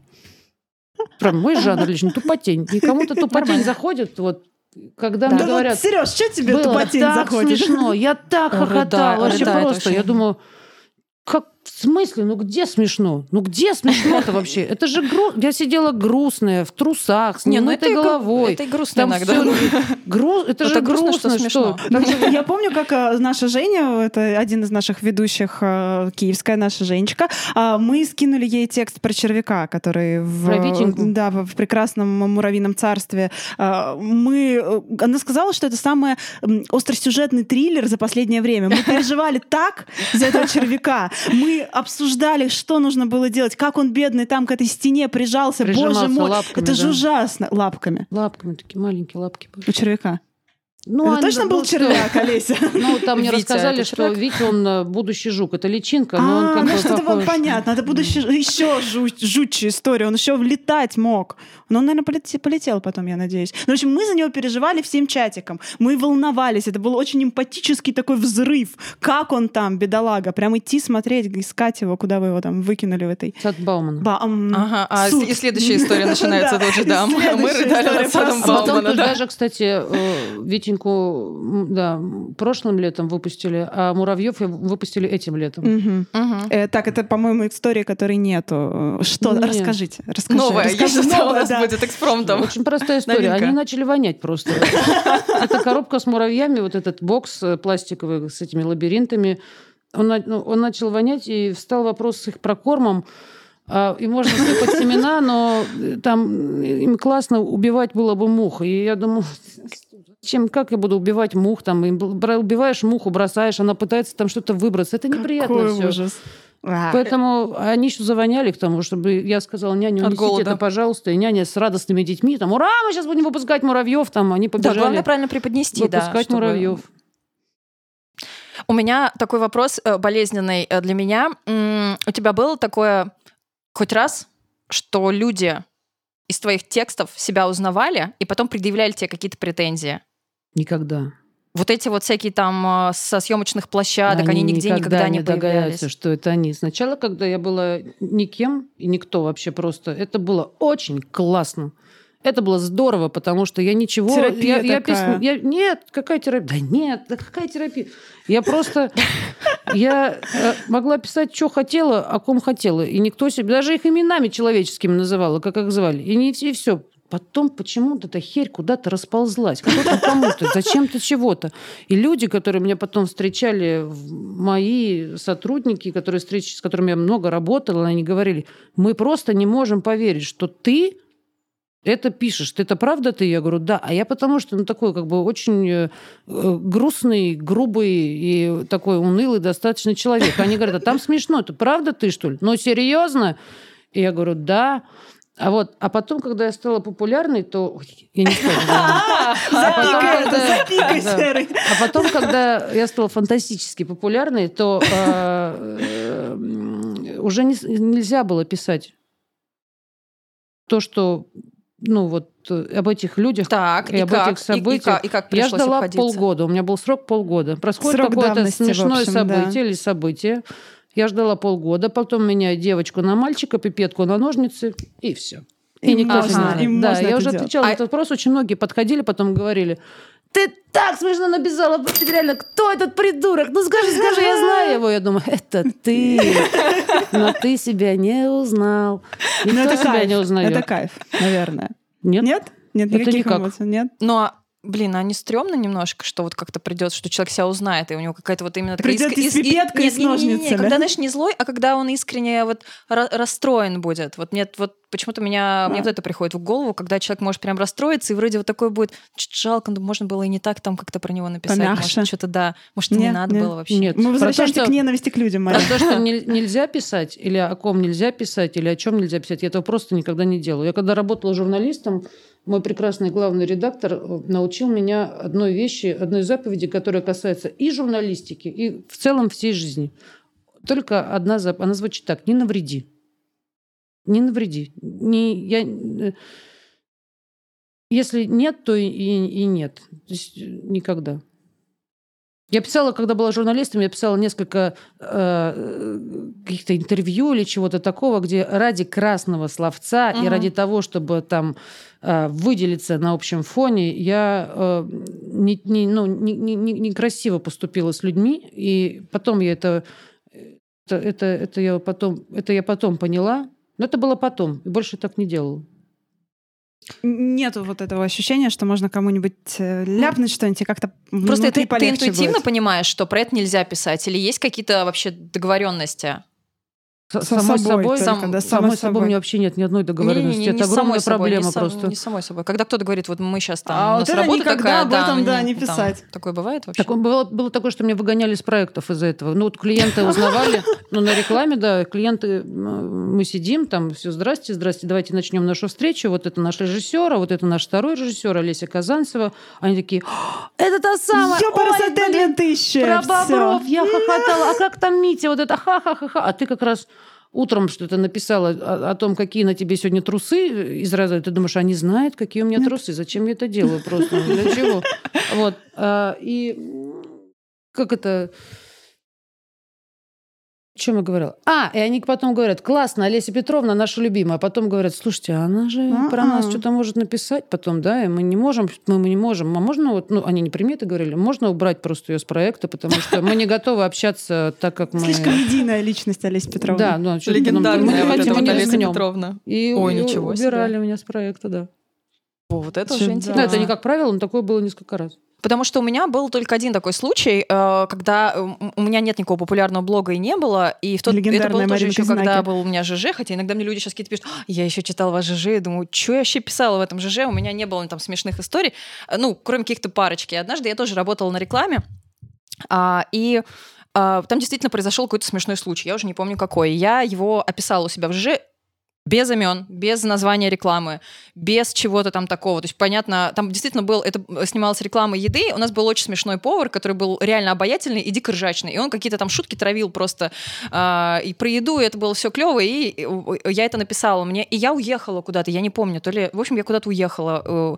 Прям мой жанр лично, тупотень. И кому-то (laughs) тупотень заходит, вот, когда Да мне вот, говорят, Сереж, что тебе было тупотень так заходит? смешно, я так хохотала, вообще просто. Я думаю, как в смысле? Ну где смешно? Ну где смешно-то вообще? (laughs) Это же гру... Я сидела грустная, в трусах, с Не, ну немытой гру- головой. это и грустно Там иногда. всё (laughs) гру- Это Ну, же грустно, что смешно. Я помню, как э, наша Женя, это один из наших ведущих, э, киевская наша Женечка, а, мы скинули ей текст про червяка, который в, Витеньку? да, в, прекрасном муравьином царстве. А, Мы, э, она сказала, что это самый остросюжетный триллер за последнее время. Мы переживали так за этого червяка. Мы обсуждали, что нужно было делать, как он бедный там к этой стене прижался. Боже мой, лапками, это же да. ужасно. Лапками. Лапками такие маленькие лапки. были. У червяка. Ну, это они- точно был ну, что? червяк, Олеся? (laughs) Ну, там мне Витя, рассказали, что? Витя, он э, будущий жук. Это личинка, но он А, как ну бы что-то было похож. понятно. Это будущее еще жутчая история. Он еще влетать мог. Но он, наверное, полетел, потом, я надеюсь. Ну, в общем, мы за него переживали всем чатиком. Мы волновались. Это был очень эмпатический такой взрыв. Как он там, бедолага? Прям идти смотреть, искать его, куда вы его там выкинули в этой... Сад Баумана. Ба- Ага, а и следующая история (laughs) начинается Да, тут же, да. Мы рыдали над садом. А потом Баумана, тут да. даже, кстати, э, М, да, прошлым летом выпустили, а Муравьев выпустили этим летом. Мгм. Мгм. Э, так, это, по-моему, истории, которой нету. Что? Нет. Расскажите. расскажи, Новая, я расскажи. считала, у нас да. будет экспромтом. Очень простая история. Новинка. Они начали вонять просто. Это коробка с муравьями, вот этот бокс э, пластиковый с этими лабиринтами. Он, ну, он начал вонять, и встал вопрос с их прокормом. А, и можно сыпать семена, но э, там э, им классно убивать было бы мух. И я думаю, (laughs) чем, как я буду убивать мух? Там, бра- убиваешь муху, бросаешь, она пытается там что-то выбраться. Это неприятно Какой все. ужас. А. Поэтому они еще завоняли к тому, чтобы я сказала, няня, унесите голода. это, пожалуйста. И няня с радостными детьми, там, ура, мы сейчас будем выпускать муравьев, там, они Да, побежали главное правильно преподнести, да. выпускать муравьев. У меня такой вопрос э, болезненный э, для меня. У тебя было такое хоть раз, что люди из твоих текстов себя узнавали и потом предъявляли тебе какие-то претензии? Никогда. Вот эти вот всякие там э, со съемочных площадок, они, нигде никогда, не появлялись. догадаются, что это они. Сначала, когда я была никем и никто вообще просто, это было очень классно. Это было здорово, потому что я ничего... Терапия я, я такая. пес- я- нет, какая терапия? Да нет, да какая терапия? Я просто... Я э, могла писать, что хотела, о ком хотела. И никто себе... Даже их именами человеческими называла, как их звали. И, не, и все. Потом почему-то эта херь куда-то расползлась. Кто-то кому-то, зачем-то чего-то. И люди, которые меня потом встречали, мои сотрудники, которые встреч, с которыми я много работала, они говорили, мы просто не можем поверить, что ты это пишешь. Ты это правда ты? Я говорю, да. А я потому что ну, такой как бы очень э, э, грустный, грубый и такой унылый достаточно человек. Они говорят, а там смешно. Это правда ты, что ли? Ну, серьезно? И я говорю, да. А вот, а потом, когда я стала популярной, то... Ой, Я не скажу. (laughs) А Запикай. Серый. А потом, когда я стала фантастически популярной, то э, э, уже нельзя было писать то, что, ну вот, э, об этих людях Так, и, и об как? этих И- и событиях. как- и как я ждала обходиться? полгода. У меня был срок полгода. Происходит какое-то смешное общем, да. событие или событие. Я ждала полгода, потом меняю девочку на мальчика, пипетку на ножницы, и все. И, И никто не знает. и да, можно я это уже делать. отвечала на А- этот вопрос. Очень многие подходили, потом говорили, ты так смешно написала, вот реально, кто этот придурок? Ну скажи, скажи, я знаю его. Я думаю, это ты. (laughs) Но ты себя не узнал. Ну, Никто это себя кайф. не узнает. Это кайф, наверное. Нет? Нет? Нет Это никаких никак. эмоций? Нет? Но, блин, а не стрёмно немножко, что вот как-то придет, что человек себя узнает, и у него какая-то вот именно такая... Придёт иск- и с и- пипеткой, и с не- не- не- не, ножницами. Когда, знаешь, не злой, а когда он искренне вот ра- расстроен будет. Вот мне вот почему-то меня, мне вот это приходит в голову, когда человек может прям расстроиться, и вроде вот такой будет, чуть жалко, ну, можно было и не так там как-то про него написать. Помягче. Может, что-то да. Может, и не Нет, надо нет. было вообще. Нет. Мы то, возвращаемся что- к ненависти к людям, Про Мария. то, что (laughs) не- нельзя писать, или о ком нельзя писать, или о чем нельзя писать, я этого просто никогда не делаю. Я когда работала журналистом, мой прекрасный главный редактор э, научил меня одной вещи, одной заповеди, которая касается и журналистики, и в целом всей жизни. Только одна заповедь. Она звучит так. Не навреди. Не навреди. Не, я, э, если нет, то и, и- нет. То есть никогда. Я писала, когда была журналистом, я писала несколько э, каких-то интервью или чего-то такого, где ради красного словца и Мгм. ради того, чтобы там э, выделиться на общем фоне, я э, не, не- ну, не- не- не- некрасиво поступила с людьми, и потом я это, это, это, это я потом, это я потом поняла, но это было потом, и больше так не делала. Нету вот этого ощущения, что можно кому-нибудь э, ляпнуть что-нибудь и как-то Просто ты, ты интуитивно будет. понимаешь, что про это нельзя писать, или есть какие-то вообще договоренности? Со самой собой собой, только, сам- да, самой собой собой. у меня вообще нет ни одной договоренности. Не-не-не, не это с самой огромная собой, проблема не сам- просто. Не самой собой. Когда кто-то говорит, вот мы сейчас там, А у вот нас это работа никогда такая, об да, этом, мы да, не там- писать. Такое бывает вообще? Так, было, было такое, что меня выгоняли с проектов из-за этого. Ну, вот клиенты узнавали, ну, на рекламе, да, клиенты, мы сидим, там, все, здрасте, здрасте, давайте начнем нашу встречу. Вот это наш режиссер, а вот это наш второй режиссер, Олеся Казанцева. Они такие, «А, это та самая, ой, блин, 2000! про бобров, я хохотала. А как там Митя? Вот это ха-ха-ха-ха. А ты как раз утром что-то написала о, о том, какие на тебе сегодня трусы из раза. Ты думаешь, они знают, какие у меня трусы. Зачем я это делаю просто? Для чего? (laughs) Вот. А, И как это... О чем я говорила? А, и они потом говорят, классно, Олеся Петровна наша любимая. А потом говорят, слушайте, а она же про нас что-то может написать потом, да, и мы не можем, мы, мы не можем. А можно вот, ну, они не приметы говорили, можно убрать просто ее с проекта, потому что мы не готовы общаться так, как мы... Слишком единая личность Олеся Петровна. Да, ну, мы Легендарная вот хотим, эта мы вот Олеся. Петровна. И, Ой, ничего себе. убирали меня с проекта, да. О, вот это уже да. Ну, интересно. это не как правило, но такое было несколько раз. Потому что у меня был только один такой случай, э, когда э, у меня нет никакого популярного блога и не было, и в тот это было тоже еще, когда был у меня ЖЖ, хотя иногда мне люди сейчас какие-то пишут, я еще читал ваш ЖЖ, и думаю, что я вообще писала в этом ЖЖ, у меня не было там смешных историй, ну, кроме каких-то парочки. Однажды я тоже работала на рекламе, а, и а, там действительно произошел какой-то смешной случай, я уже не помню какой. Я его описала у себя в ЖЖ, без имен, без названия рекламы, без чего-то там такого. То есть, понятно, там действительно был, это снималась реклама еды, у нас был очень смешной повар, который был реально обаятельный и дико ржачный, и он какие-то там шутки травил просто э, и про еду, и это было все клево, и я это написала мне, и я уехала куда-то, я не помню, то ли, в общем, я куда-то уехала, э,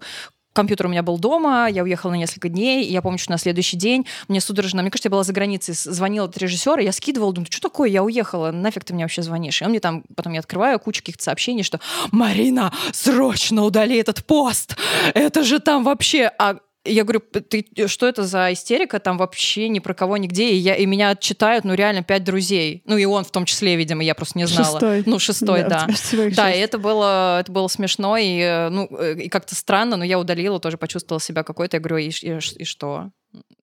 компьютер у меня был дома, я уехала на несколько дней, и я помню, что на следующий день мне судорожно, мне кажется, я была за границей, звонил этот режиссер, и я скидывала, думаю, что такое, я уехала, нафиг ты мне вообще звонишь? И он мне там, потом я открываю кучу каких-то сообщений, что «Марина, срочно удали этот пост! Это же там вообще...» А я говорю, ты что это за истерика? Там вообще ни про кого нигде. И, я, и меня отчитают, ну, реально, пять друзей. Ну, и он в том числе, видимо, я просто не знала. Шестой. Ну, шестой, да. Да, (laughs) да и это было, это было смешно и, э, ну, э, и как-то странно, но я удалила, тоже почувствовала себя какой-то. Я говорю, и, и, и что?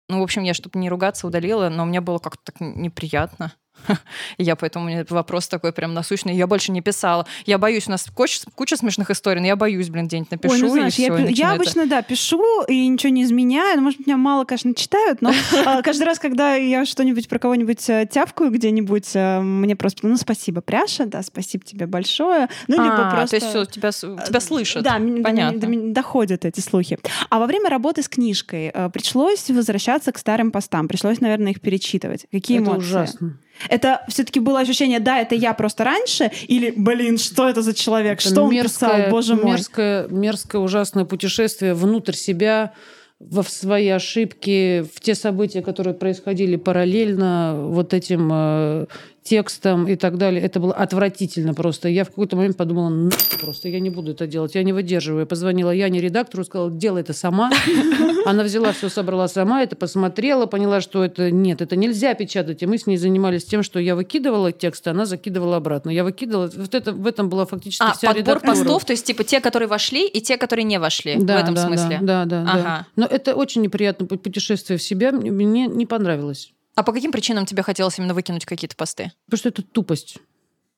Ну, в общем, я, чтобы не ругаться, удалила, но мне было как-то так неприятно. (laughs) Я поэтому у меня вопрос такой прям насущный. Я больше не писала. Я боюсь, у нас куча, куча смешных историй, но я боюсь, блин, где-нибудь напишу. Ой, ну, знаешь, я, все, я обычно, это... да, пишу и ничего не изменяю. Ну, может, меня мало, конечно, читают, но а, (laughs) каждый раз, когда я что-нибудь про кого-нибудь э, тявкаю где-нибудь, э, мне просто, ну, спасибо, Пряша, да, спасибо тебе большое. Ну, либо а, просто... То есть тебя, тебя слышат. Да, понятно. доходят эти слухи. А во время работы с книжкой э, пришлось возвращаться к старым постам, пришлось, наверное, их перечитывать. Какие эмоции? ужасно. Это все-таки было ощущение, да, это я просто раньше, или, блин, что это за человек, это что мерзкое, он писал, боже мой. Мерзкое, мерзкое, ужасное путешествие внутрь себя, во в свои ошибки, в те события, которые происходили параллельно вот этим э, текстом и так далее. Это было отвратительно просто. Я в какой-то момент подумала, ну, просто я не буду это делать, я не выдерживаю. Я позвонила Яне, редактору, сказала, делай это сама. (laughs) Она взяла все, собрала сама, это посмотрела, поняла, что это нет, это нельзя печатать. И мы с ней занимались тем, что я выкидывала тексты, она закидывала обратно. Я выкидывала, вот это, в этом была фактически а, вся подбор редактура. постов, то есть типа те, которые вошли, и те, которые не вошли да, в этом да, смысле? Да, да, да, ага. да. Но это очень неприятное путешествие в себя, мне не понравилось. А по каким причинам тебе хотелось именно выкинуть какие-то посты? Потому что это тупость.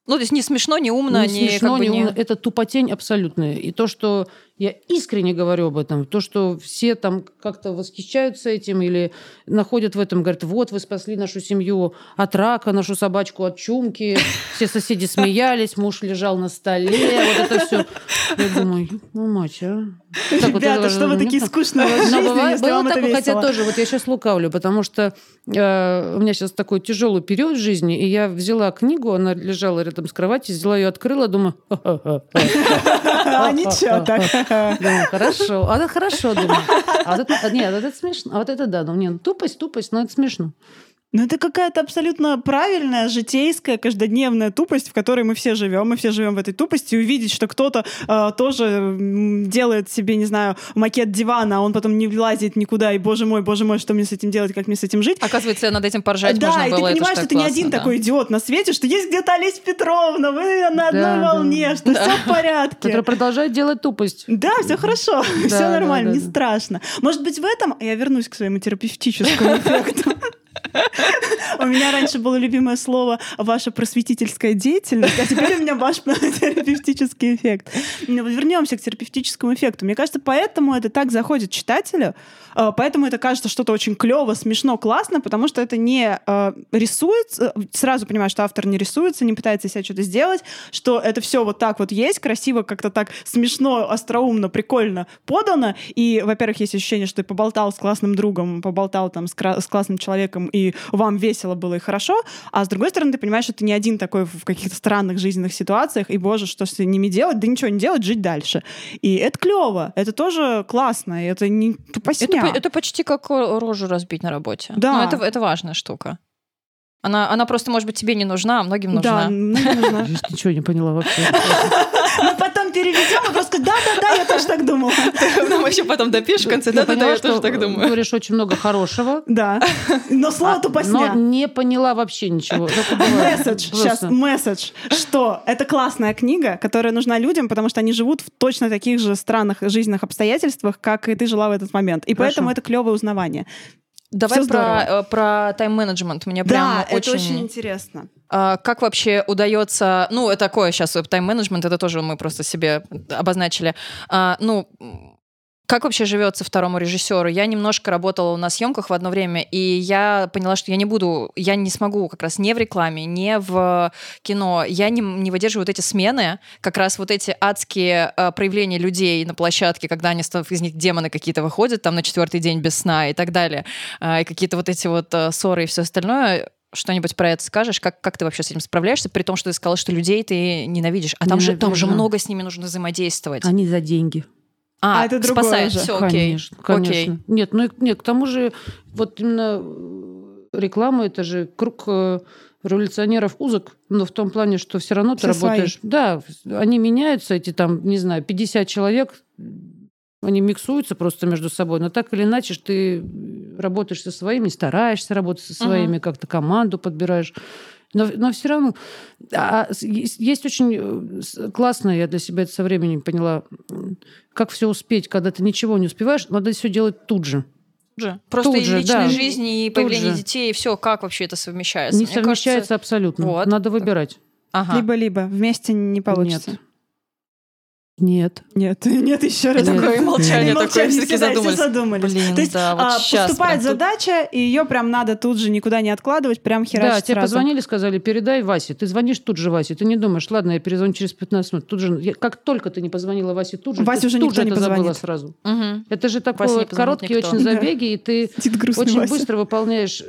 Ну, то есть не смешно, не умно, не, не смешно, как бы не умно. Это тупотень абсолютная. И то, что я искренне говорю об этом, то, что все там как-то восхищаются этим или находят в этом, говорят, вот вы спасли нашу семью от рака, нашу собачку от чумки, все соседи смеялись, муж лежал на столе, вот это все. Я думаю, ну, мать, а? Так, Ребята, вот, что вы такие скучные в жизни, бывает, было так, хотя тоже, вот я сейчас лукавлю, потому что э, у меня сейчас такой тяжелый период в жизни, и я взяла книгу, она лежала рядом с кроватью, взяла ее, открыла, думаю, (laughs) а ничего так. (laughs) Думаю, хорошо, а это хорошо, думаю. А вот это, нет, смешно, а вот это да, ну мне тупость, тупость, но это смешно. Ну, это какая-то абсолютно правильная, житейская, каждодневная тупость, в которой мы все живем. Мы все живем в этой тупости. И увидеть, что кто-то э, тоже делает себе, не знаю, макет дивана, а он потом не влазит никуда, и, боже мой, боже мой, что мне с этим делать, как мне с этим жить. Оказывается, над этим поржать да, можно и было. ты понимаешь, что ты не один да. такой идиот на свете, что есть где-то Олеся Петровна, вы на одной да, волне, да. что да. все в порядке. Который продолжает делать тупость. Да, все хорошо, (laughs) да, все нормально, да, да, не страшно. Может быть, в этом я вернусь к своему терапевтическому эффекту. (laughs) У меня раньше было любимое слово «ваша просветительская деятельность», а теперь у меня ваш терапевтический эффект. Вернемся к терапевтическому эффекту. Мне кажется, поэтому это так заходит читателю, поэтому это кажется что-то очень клево, смешно, классно, потому что это не а, рисуется, сразу понимаешь, что автор не рисуется, не пытается себя что-то сделать, что это все вот так вот есть, красиво, как-то так смешно, остроумно, прикольно подано, и, во-первых, есть ощущение, что ты поболтал с классным другом, поболтал там с, с классным человеком, и вам весело было и хорошо, а с другой стороны, ты понимаешь, что ты не один такой в каких-то странных жизненных ситуациях, и, боже, что с ними делать? Да ничего не делать, жить дальше. И это клево, это тоже классно, это не тупосня. Это, это почти как рожу разбить на работе. Да. Но это, это важная штука. Она, она просто, может быть, тебе не нужна, а многим нужна. Да, многим нужна. Ничего не поняла вообще. (laughs) Переведем и просто да-да-да, я тоже так думала. (laughs) Нам еще потом допишешь в конце. Да-да-да, я тоже так думаю. Говоришь очень много хорошего. Да. Но слово а, тупосня. Но не поняла вообще ничего. (laughs) Месседж, сейчас месседж, что это классная книга, которая нужна людям, потому что они живут в точно таких же странных жизненных обстоятельствах, как и ты жила в этот момент. И поэтому это клевое узнавание. Давай про, э, про тайм-менеджмент. Мне прям да, очень... это очень интересно. А, Как вообще удается, ну, это такое сейчас тайм-менеджмент, это тоже мы просто себе обозначили. А, Ну, как вообще живется второму режиссеру? Я немножко работала на съемках в одно время, и я поняла, что я не буду, я не смогу как раз не в рекламе, не в кино. Я не, не выдерживаю вот эти смены, как раз вот эти адские э, проявления людей на площадке, когда они из них демоны какие-то выходят там на четвертый день без сна и так далее, А, и какие-то вот эти вот э, ссоры и все остальное что-нибудь про это скажешь? Как, как ты вообще с этим справляешься, при том, что ты сказала, что людей ты ненавидишь? А там же, там же много с ними нужно взаимодействовать. Они за деньги. А, А это другое спасает, все, окей. Конечно, конечно. Окей. Нет, ну и- нет, к тому же вот именно э, реклама это же круг э, революционеров узок, но в том плане, что все равно ты Все свои. работаешь. Да, они меняются, эти там, не знаю, 50 человек, они миксуются просто между собой, но так или иначе ты работаешь со своими, стараешься работать со своими, как-то команду подбираешь. Но, но все равно а, с- есть, есть очень э, классно, я для себя это со временем поняла, как все успеть, когда ты ничего не успеваешь, надо все делать тут же. Же. Просто Тут и же, личной да. жизни, и Тут появление же. детей, и все, как вообще это совмещается? Не Мне совмещается кажется- абсолютно. Вот. Надо выбирать. Ага. Либо-либо. Вместе не получится. Нет. Нет. Нет, (laughs) нет, еще раз. И такое молчание, И такое, все-таки все, да, все задумались. задумались. Блин, То есть да, вот а, щас поступает прям тут- задача, и ее прям надо тут же никуда не откладывать, прям херачить да, тебе сразу. позвонили, сказали, передай Васе. Ты звонишь тут же Васе. Ты не думаешь, ладно, я перезвоню через 15 минут. Тут же, я- как только ты не позвонила Васе тут же, Васе ты уже тут никто же не это забыла позвонит. сразу. Мгм. Это же такой короткие никто. очень Да. забеги, и ты Сидит очень Вася. быстро выполняешь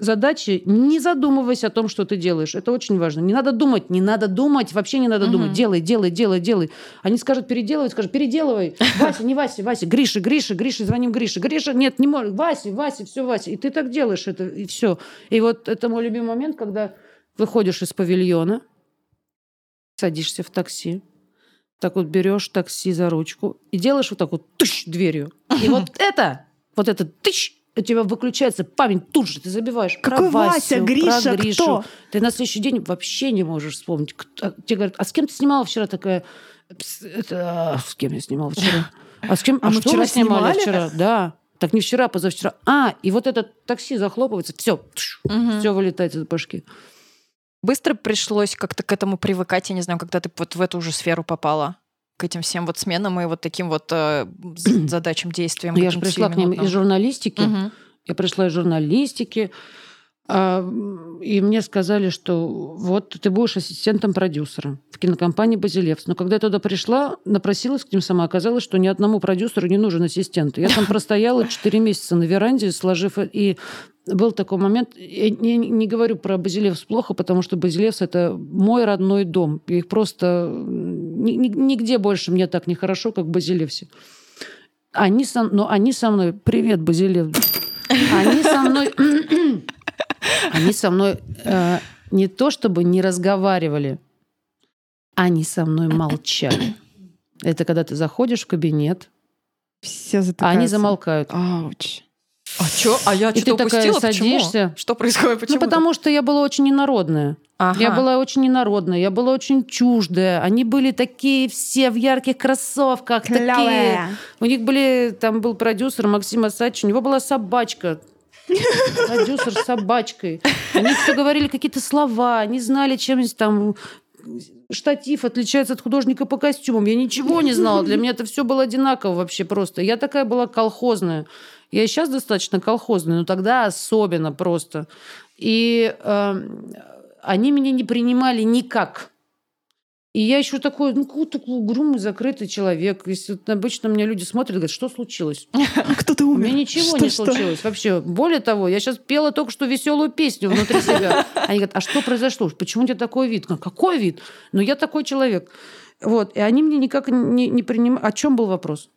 задачи, не задумываясь о том, что ты делаешь. Это очень важно. Не надо думать, не надо думать, вообще не надо Мгм. думать. Делай, делай, делай, делай. Они скажут переделывай, скажут переделывай. (laughs) Вася, не Вася, Вася, Гриша, Гриша, Гриша, звоним Грише. Гриша, нет, не может. Вася, Вася, все, Вася. И ты так делаешь это, и все. И вот это мой любимый момент, когда выходишь из павильона, садишься в такси, так вот берешь такси за ручку и делаешь вот так вот тыщ дверью. И вот (laughs) это, вот это тыщ, у тебя выключается память тут же, ты забиваешь Какой про Васю, Вася, про Гриша, Гришу. кто? Ты на следующий день вообще не можешь вспомнить. Кто- Тебе говорят, а с кем ты снимала вчера такая? «Пс, Это, а, с кем я снимала вчера? А с кем? А А, мы что вчера вы снимали снимали? вчера? Да. Так не вчера, а позавчера. А, и вот это такси захлопывается, все, Мгм. все вылетает из башки. Быстро пришлось как-то к этому привыкать, я не знаю, когда ты вот в эту же сферу попала к этим всем вот сменам и вот таким вот э, задачам, действиям. Я же пришла к ним из журналистики. Мгм. Я пришла из журналистики, а, и мне сказали, что вот ты будешь ассистентом продюсера в кинокомпании «Базилевс». Но когда я туда пришла, напросилась к ним сама, оказалось, что ни одному продюсеру не нужен ассистент. Я там (laughs) простояла 4 месяца на веранде, сложив... И был такой момент... Я не, не говорю про «Базилевс» плохо, потому что «Базилевс» — это мой родной дом. Я их просто... ни- ни- Нигде больше мне так нехорошо, как в «Базилевсе». Они со, но они со мной... Привет, Базилев. Они со мной... (coughs) Они со мной э, не то чтобы не разговаривали, они со мной молчали. Это когда ты заходишь в кабинет, Все а затыкаются. они замолкают. Ауч. А чё? А я И что-то ты такая упустила? Почему? садишься. Что происходит? Почему? Ну, потому что я была очень инородная. Ага. Я была очень инородная, я была очень чуждая. Они были такие все в ярких кроссовках, такие. У них были, там был продюсер Максим Асач, у него была собачка. Продюсер с собачкой. Они все говорили какие-то слова, они знали, чем там штатив отличается от художника по костюмам. Я ничего не знала. Для меня это все было одинаково вообще просто. Я такая была колхозная. Я сейчас достаточно колхозная, но тогда особенно просто. И э, они меня не принимали никак. И я еще такой, ну, какой такой угрюмый, закрытый человек. Если вот обычно меня люди смотрят и говорят, что случилось? (laughs) Кто-то У умер. меня ничего Что, не что? случилось вообще. Более того, я сейчас пела только что веселую песню внутри себя. (laughs) Они говорят, а что произошло? Почему у тебя такой вид? Какой вид? Ну, я такой человек. Вот. И они мне никак не, не принимают. О чем был вопрос?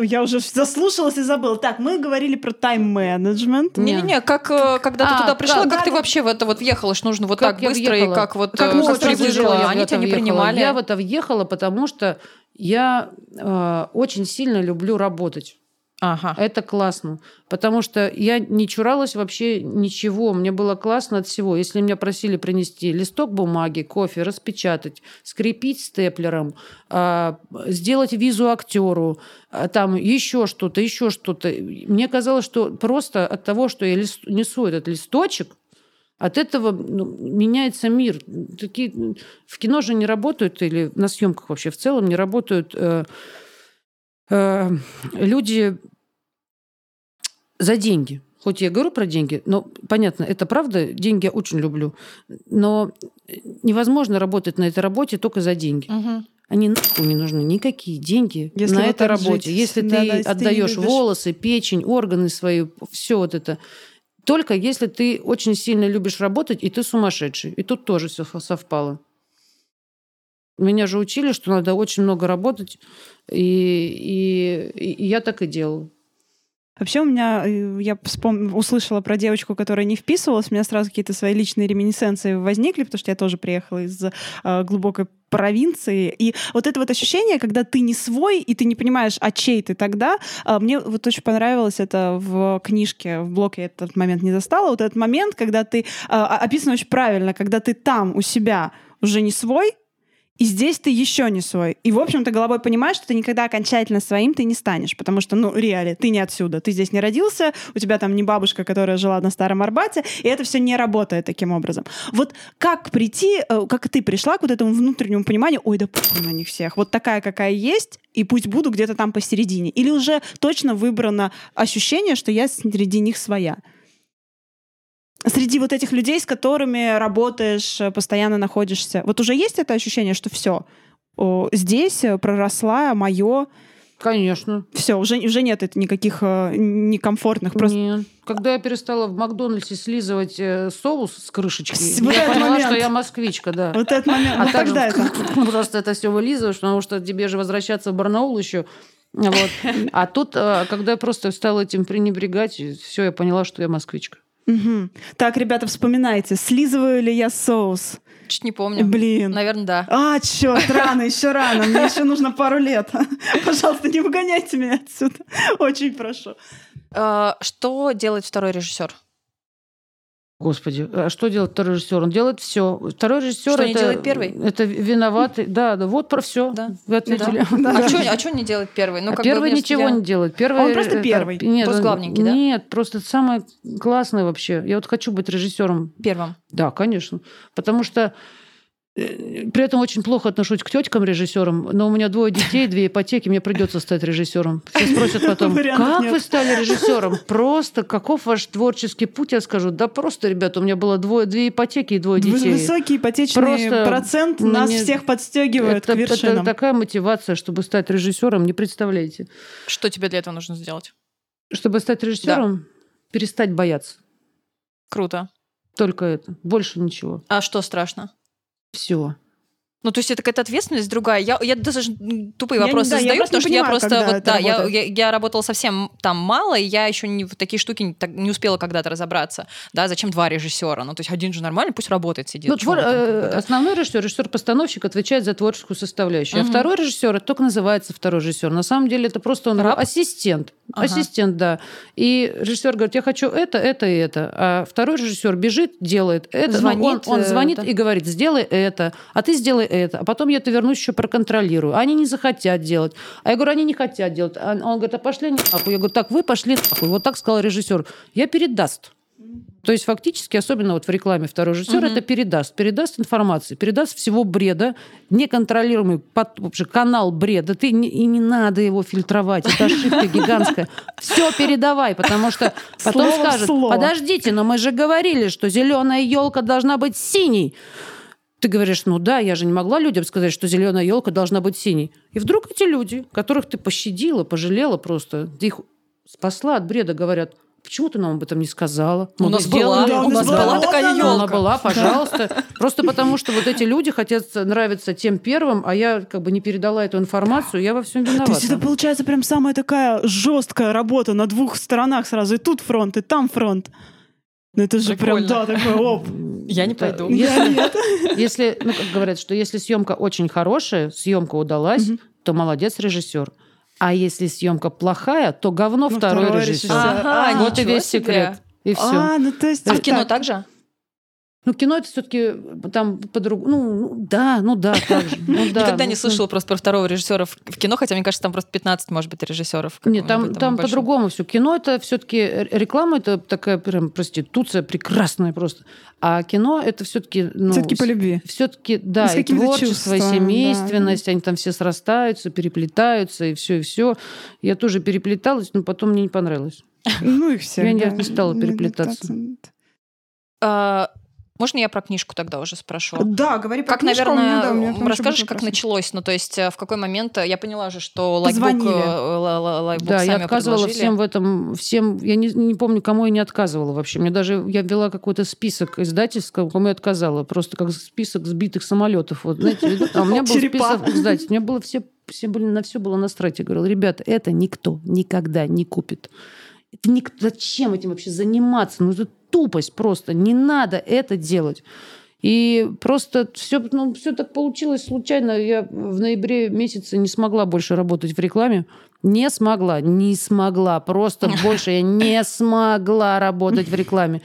Я уже заслушалась и забыла. Так, мы говорили про тайм-менеджмент. Не-не-не, как э, когда ты А, туда пришла, да, как да, ты да. вообще в это вот въехала, что нужно вот Как так я быстро и въехала? как вот Как э, привыкла, я в они тебя не въехала. принимали. Я в это въехала, потому что я э, очень сильно люблю работать. Ага. Это классно. Потому что я не чуралась вообще ничего. Мне было классно от всего. Если меня просили принести листок бумаги, кофе, распечатать, скрепить степлером, а, сделать визу актеру, а, там еще что-то, еще что-то. Мне казалось, что просто от того, что я несу этот листочек, от этого ну, меняется мир. Такие, в кино же не работают, или на съемках вообще в целом не работают э, э, люди за деньги. Хоть я говорю про деньги, но понятно, это правда, деньги я очень люблю. Но невозможно работать на этой работе только за деньги. Мгм. Они нахуй не нужны, никакие деньги Если на этой работе. жить. Если Да, ты да, ты отдаешь любишь. волосы, печень, органы свои, все вот это. Только если ты очень сильно любишь работать, и ты сумасшедший. И тут тоже все совпало. Меня же учили, что надо очень много работать, и, и, и я так и делала. Вообще у меня, э, я вспом... услышала про девочку, которая не вписывалась, у меня сразу какие-то свои личные реминесценции возникли, потому что я тоже приехала из э, глубокой провинции. И вот это вот ощущение, когда ты не свой, и ты не понимаешь, а чей ты тогда, а, мне вот очень понравилось это в книжке, в блоке этот момент не застала, вот этот момент, когда ты, а, описано очень правильно, когда ты там у себя уже не свой, и здесь ты еще не свой. И, в общем-то, головой понимаешь, что ты никогда окончательно своим ты не станешь. Потому что, ну, реально, ты не отсюда. Ты здесь не родился, у тебя там не бабушка, которая жила на Старом Арбате, и это все не работает таким образом. Вот как прийти, э, как ты пришла к вот этому внутреннему пониманию, ой, да похуй на них всех, вот такая, какая есть, и пусть буду где-то там посередине. Или уже точно выбрано ощущение, что я среди них своя. Среди вот этих людей, с которыми работаешь, э, постоянно находишься, вот уже есть это ощущение, что все, здесь э, проросла мое, Конечно. все, уже, уже нет это никаких э, некомфортных, просто Нет. Когда я перестала в Макдональдсе слизывать э, соус с крышечки, С- вот я поняла, момент. что я москвичка, да. вот этот момент, А ну так тогда это... (laughs) просто это все вылизываешь, потому что тебе же возвращаться в Барнаул еще. Вот. А тут, э, когда я просто стала этим пренебрегать, все, я поняла, что я москвичка. Мгм. Так, ребята, вспоминайте, слизываю ли я соус? Чуть не помню. Блин. Наверное, да. А, черт, рано, еще рано. Мне еще нужно пару лет. (laughs) Пожалуйста, не выгоняйте меня отсюда. Очень прошу. Э, Что делает второй режиссер? Господи, а что делает второй режиссер? Он делает все. Второй режиссер Что не это, делает первый? Это виноватый. Да, да, вот про все. Да. Вы ответили. (laughs) А что а не делает первый? Ну, А бы, первый мне ничего я- не делает. Первый, Он просто это- первый. Нет, Просто главненький, да? Нет, просто самое классное вообще. Я вот хочу быть режиссером. Первым. Да, конечно. Потому что э, при этом очень плохо отношусь к теткам режиссерам, но у меня двое детей, две ипотеки, мне придется стать режиссером. Все спросят (laughs) потом, как нет. вы стали режиссером? Просто, каков ваш творческий путь? Я скажу, да просто, ребята, у меня было двое, две ипотеки и двое детей. Высокий ипотечный Просто процент нас мне- всех подстегивает Это, к это вершинам. такая мотивация, чтобы стать режиссером, не представляете. Что тебе для этого нужно сделать? Чтобы стать режиссером, перестать бояться. Круто. Только это. Больше ничего. А что страшно? Все. Ну, то есть это какая-то ответственность другая. Я, я даже тупые Я вопросы да, я задаю, просто потому что я понимаю, просто когда вот это да, я, я, я работала совсем там мало, и я еще не в такие штуки не, так- не успела когда-то разобраться. Да, зачем два режиссера? Ну, то есть один же нормально, пусть работает, сидит. Ну, твор- э? Основной режиссер, режиссер-постановщик отвечает за творческую составляющую. Мгм. А второй режиссер, это только называется второй режиссер. На самом деле это просто он Раб? ассистент. Ага. Ассистент, да. И режиссер говорит, я хочу это, это и это. А второй режиссер бежит, делает это. Ну, Звонит, он, он э, звонит да. и говорит, сделай это, а ты сделай это. А потом я это вернусь еще проконтролирую. Они не захотят делать. А я говорю, они не хотят делать. А он говорит, а пошли нахуй. Я говорю, так, вы пошли нахуй. Вот так сказал режиссер. Я передаст. То есть фактически, особенно вот в рекламе второй режиссер, это передаст. Передаст информацию, передаст всего бреда, неконтролируемый под- вообще канал бреда. Ты не- и не надо его фильтровать. Это ошибка гигантская. Все передавай, потому что потом скажут, подождите, но мы же говорили, что зеленая елка должна быть синей. Ты говоришь, ну да, я же не могла людям сказать, что зеленая елка должна быть синей. И вдруг эти люди, которых ты пощадила, пожалела просто, ты их спасла от бреда, говорят, почему ты нам об этом не сказала? У Мы бы нас была, сделали». Да, у нас была была такая она. Она елка. была, пожалуйста. Просто потому, что вот эти люди хотят нравиться тем первым, а я как бы не передала эту информацию, я во всем То есть это виновата. получается прям самая такая жесткая работа на двух сторонах сразу. И тут фронт, и там фронт. Ну это же прям, Прикольно. да, такой оп. Я не Да, пойду. Я (laughs) нет. Если, ну, как говорят, что если съемка очень хорошая, съемка удалась, Мгм. то молодец режиссер. А если съемка плохая, то говно Ну, второй, второй режиссер. режиссер. Ага, вот и весь себе. секрет. И все. А, ну то есть... А в кино так же? Ну, кино это все-таки там по-другому. Ну, ну, да, ну да, так же. Ну, (laughs) да, Никогда ну, не слышала просто про второго режиссера в кино, хотя мне кажется, там просто 15, может быть, режиссеров. Нет, там, там по-другому все. Кино это все-таки реклама, это такая прям проституция прекрасная просто. А кино это все-таки ну, Все-таки по любви. все-таки да, и каким-то творчество, и семейственность, они там все срастаются, переплетаются и все и все. Я тоже переплеталась, но потом мне не понравилось. Ну и все. Я не- не стала переплетаться. Можно я про книжку тогда уже спрошу? Да, говори про Как, книжку, меня, наверное, да, меня расскажешь, как началось? Ну, то есть, э, в какой момент э, я поняла же, что лайкбук, э, ла- ла- лайкбук Да, я отказывала предложили. всем в этом, всем, я не, не помню, кому я не отказывала вообще. Мне даже, я вела какой-то список издательского, кому я отказала, просто как список сбитых самолетов. Вот, знаете, а у меня был список издательств, у меня было все, все были, на все было насрать. Я говорила, ребята, это никто никогда не купит. Это ник- Зачем этим вообще заниматься? Ну, это тупость просто. Не надо это делать. И просто все, ну, все так получилось случайно. Я в ноябре месяце не смогла больше работать в рекламе. Не смогла, не смогла. Просто (laughs) больше я не смогла работать в рекламе.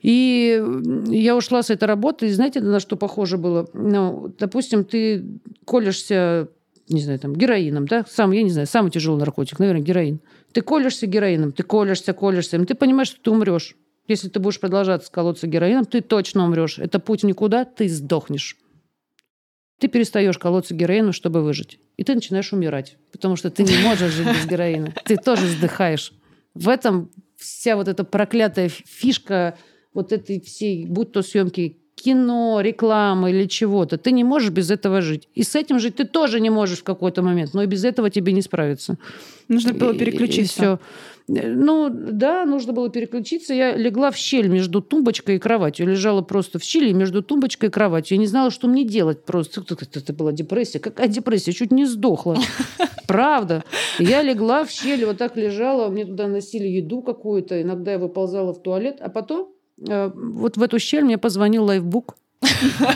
И я ушла с этой работы. И знаете, на что похоже было? Ну, допустим, ты колешься, не знаю, там, героином, да? Сам, я не знаю, самый тяжелый наркотик, наверное, героин. Ты колешься героином, ты колешься, колешься, и ты понимаешь, что ты умрешь. Если ты будешь продолжать колоться героином, ты точно умрешь. Это путь никуда, ты сдохнешь. Ты перестаешь колоться героином, чтобы выжить. И ты начинаешь умирать. Потому что ты не можешь жить без героина. Ты тоже вздыхаешь. В этом вся вот эта проклятая фишка вот этой всей, будь то съемки кино, реклама или чего-то. Ты не можешь без этого жить. И с этим жить ты тоже не можешь в какой-то момент. Но и без этого тебе не справиться. Нужно было И- и переключиться. всё. Ну, да, нужно было переключиться. Я легла в щель между тумбочкой и кроватью. Лежала просто в щели между тумбочкой и кроватью. Я не знала, что мне делать просто. Это, была депрессия. Какая депрессия? Чуть не сдохла. (laughs) Правда. Я легла в щель, вот так лежала. Мне туда носили еду какую-то. Иногда я выползала в туалет. А потом вот в эту щель мне позвонил лайфбук.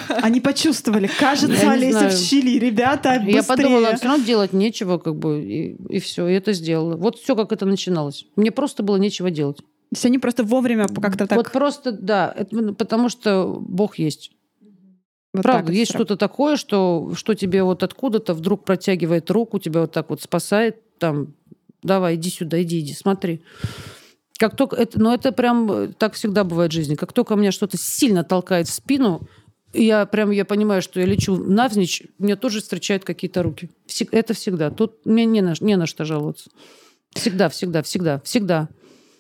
Они почувствовали. Кажется, Олеся в Чили. Ребята, быстрее. Я подумала, все равно делать нечего, как бы, и, все, и это сделала. Вот все, как это начиналось. Мне просто было нечего делать. Все они просто вовремя как-то так... Вот просто, да, это потому что Бог есть. вот Правда, есть вот что-то такое, что, что тебе вот откуда-то вдруг протягивает руку, тебя вот так вот спасает, там, давай, иди сюда, иди, иди, смотри. Как только это, но это прям э, так всегда бывает в жизни. Как только меня что-то сильно толкает в спину, я прям я понимаю, что я лечу навзничь, мне тоже встречают какие-то руки. Это всегда. Тут мне не на, не на что жаловаться. Всегда, всегда, всегда, всегда.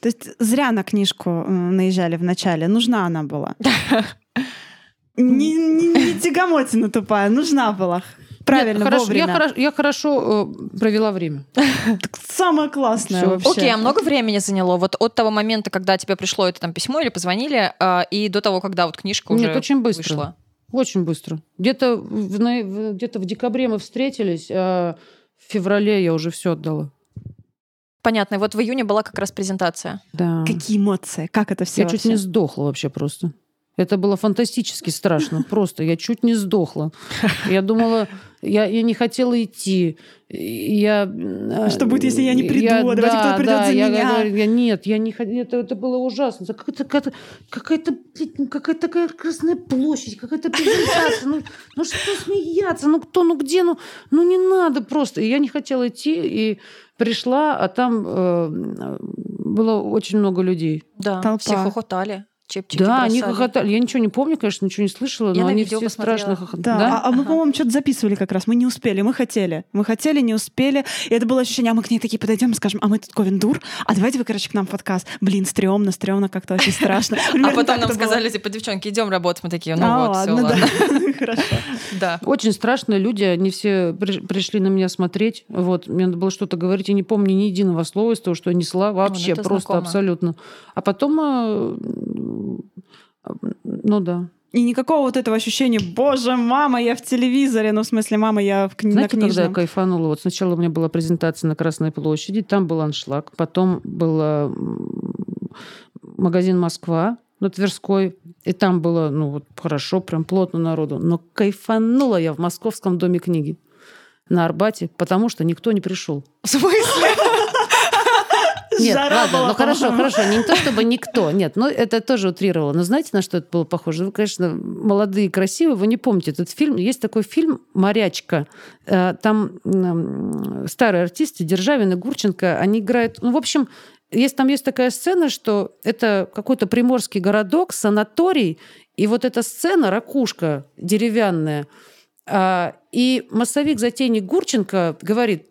То есть зря на книжку э, наезжали в начале. Нужна она была. (laughs) Не, не, не тягомотина тупая, нужна была. Правильно, Нет, хорошо, вовремя. я, хорошо, я хорошо э, провела время. (laughs) Так Самое классное Всё. вообще. Окей, а много времени заняло? Вот от того момента, когда тебе пришло это там письмо или позвонили, а, и до того, когда вот книжка уже Нет, очень быстро. вышла? Очень быстро. Где-то в, где-то в декабре мы встретились, а в феврале я уже все отдала. Понятно. И вот в июне была как раз презентация. Да. Какие эмоции, как это все Я чуть не сдохла вообще просто. Это было фантастически страшно. Просто я чуть не сдохла. Я думала, я, я не хотела идти. Я, э, Что будет, если я не приду? Я- Давайте да, кто-то придет да, за я меня. говорю, я- нет, я не хот- это, это было ужасно. Какая-то, какая-то, какая-то, блядь, ну, какая-то такая красная площадь, какая-то презентация. Ну, ну что смеяться? Ну кто, ну где? Ну, ну не надо просто. И я не хотела идти, и пришла, а там э, было очень много людей. Да, Толпа. все хохотали. Чепчики Да, они бросали. хохотали. Я ничего не помню, конечно, ничего не слышала, Я но они все посмотрела. страшно хохотали. Да, А, а мы, по-моему, что-то записывали как раз. Мы не успели, мы хотели. Мы хотели, не успели. И это было ощущение, а мы к ней такие подойдем и скажем, а мы тут Ковендур, а давайте вы, короче, к нам в подкаст. Блин, стрёмно, стрёмно, как-то очень страшно. (laughs) А потом нам сказали, типа, девчонки, идем работать. Мы такие, ну А, вот, все, ладно, ладно. (laughs) да. Хорошо. (laughs) Да. Очень страшные люди, они все при- пришли на меня смотреть. Вот, мне надо было что-то говорить, я не помню ни единого слова из того, что я несла, вообще, это просто абсолютно. А потом, э, ну да. И никакого вот этого ощущения, боже, мама, я в телевизоре. Ну, в смысле, мама, я в кни- на Знаете, когда я книжном. кайфанула? Вот сначала у меня была презентация на Красной площади, там был аншлаг, потом был магазин «Москва», на Тверской, и там было, ну, вот хорошо, прям плотно народу. Но кайфанула я в Московском доме книги на Арбате, потому что никто не пришел. В смысле? Нет, ладно, ну хорошо, хорошо, не то чтобы никто, нет, ну это тоже утрировало. Но знаете, на что это было похоже? Вы, конечно, молодые, красивые, вы не помните этот фильм. Есть такой фильм «Морячка». Э, Там старые артисты, Державин и Гурченко, они играют... Ну, в общем, есть, там есть такая сцена, что это какой-то приморский городок, санаторий, и вот эта сцена, ракушка деревянная, а, и массовик-затейник Гурченко говорит,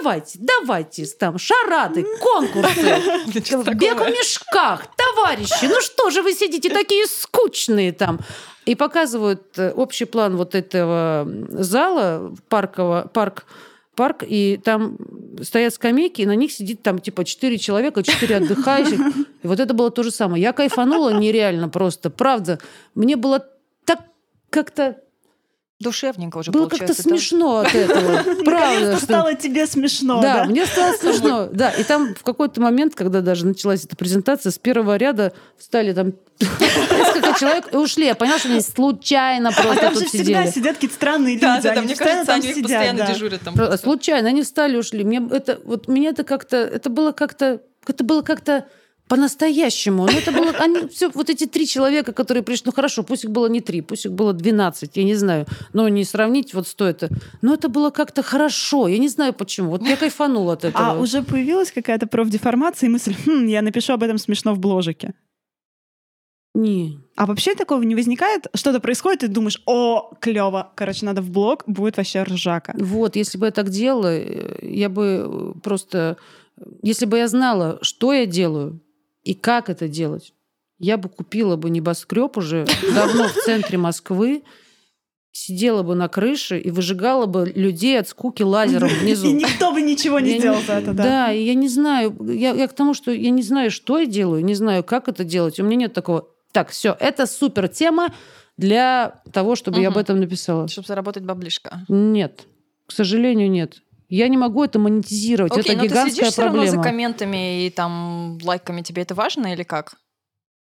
давайте, давайте, там, шарады, конкурсы, (laughs) бег в мешках, товарищи, ну что же вы сидите такие скучные там? И показывают э, общий план вот этого зала, паркового, парк, парк, и там стоят скамейки, и на них сидит там типа четыре человека, четыре отдыхающих. И вот это было то же самое. Я кайфанула нереально просто, правда. Мне было так как-то Душевненько уже было как-то да? смешно от этого. (laughs) Правда, что... стало тебе смешно, Да, мне стало смешно. Да, и там в какой-то момент, когда даже началась эта презентация, с первого ряда встали там (laughs) несколько человек и ушли. Я поняла, что они случайно А просто там же тут всегда сидят какие-то странные люди. Да, да, мне кажется, там они постоянно дежурят там. Случайно, они встали, ушли. Мне это вот меня это как-то это было как-то это было как-то по-настоящему. Ну, это было, они, все, вот эти три человека, которые пришли, ну хорошо, пусть их было не три, пусть их было 12, я не знаю, но не сравнить вот стоит. Но это было как-то хорошо, я не знаю почему. Вот я кайфанула от этого. А уже появилась какая-то профдеформация и мысль, «Хм, я напишу об этом смешно в бложике. Не. А вообще такого не возникает? Что-то происходит, и ты думаешь, о, клево, короче, надо в блог, будет вообще ржака. Вот, если бы я так делала, э, я бы э, просто... Если бы я знала, что я делаю и как это делать, я бы купила бы небоскреб уже давно в центре Москвы, сидела бы на крыше и выжигала бы людей от скуки лазером (laughs) И внизу. никто бы ничего не Я сделал за это, да. Да, и я не знаю, я, я к тому, что я не знаю, что я делаю, не знаю, как это делать. У меня нет такого. Так, все, это супер тема для того, чтобы я об этом написала. Чтобы заработать баблишко. Нет, к сожалению, нет. Я не могу это монетизировать. Окей, это но ты гигантская следишь все равно за проблема. комментами и там лайками. Тебе это важно или как?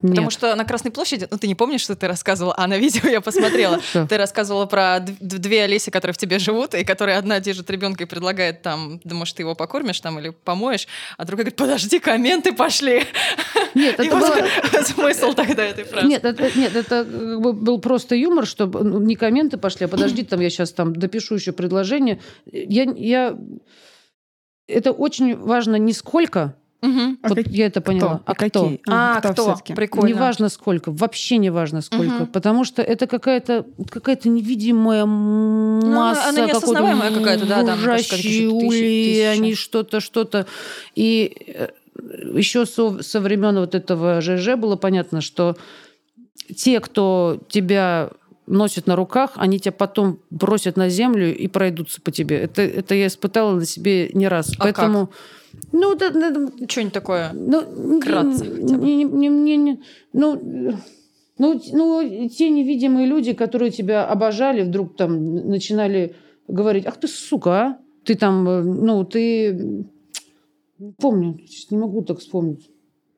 Нет. Потому что на Красной площади, ну ты не помнишь, что ты рассказывала, а на видео я посмотрела. Что? Ты рассказывала про две Олеси, которые в тебе живут, и которые одна держит ребенка и предлагает там, да может, ты его покормишь там или помоешь, а другая говорит, подожди, комменты пошли. Нет, это было... (laughs) смысл тогда этой фразы. Нет, это, нет, это как бы был просто юмор, чтобы ну, не комменты пошли, а подожди, там я сейчас там допишу еще предложение. Я, я... Это очень важно не сколько, Мгм. А вот как- я это поняла, Кто? а И какие? кто. А, кто? всё-таки? Прикольно. Не важно сколько, вообще не важно сколько, Мгм. потому что это какая-то какая-то невидимая масса, Ну, она неосознаваемая какая-то, да, там, тысячи, они что-то, что-то. И э, еще со, со времен вот этого ЖЖ было понятно, что те, кто тебя носит на руках, они тебя потом бросят на землю и пройдутся по тебе. Это, это я испытала на себе не раз. А Поэтому, ну, да, да, Что-нибудь такое. ну, Вкратце не- хотя бы. не- не- не- не- ну, ну, ну, те невидимые люди, которые тебя обожали, вдруг там начинали говорить, ах ты сука, а? Ты там, э, ну, ты... помню, сейчас не могу так вспомнить.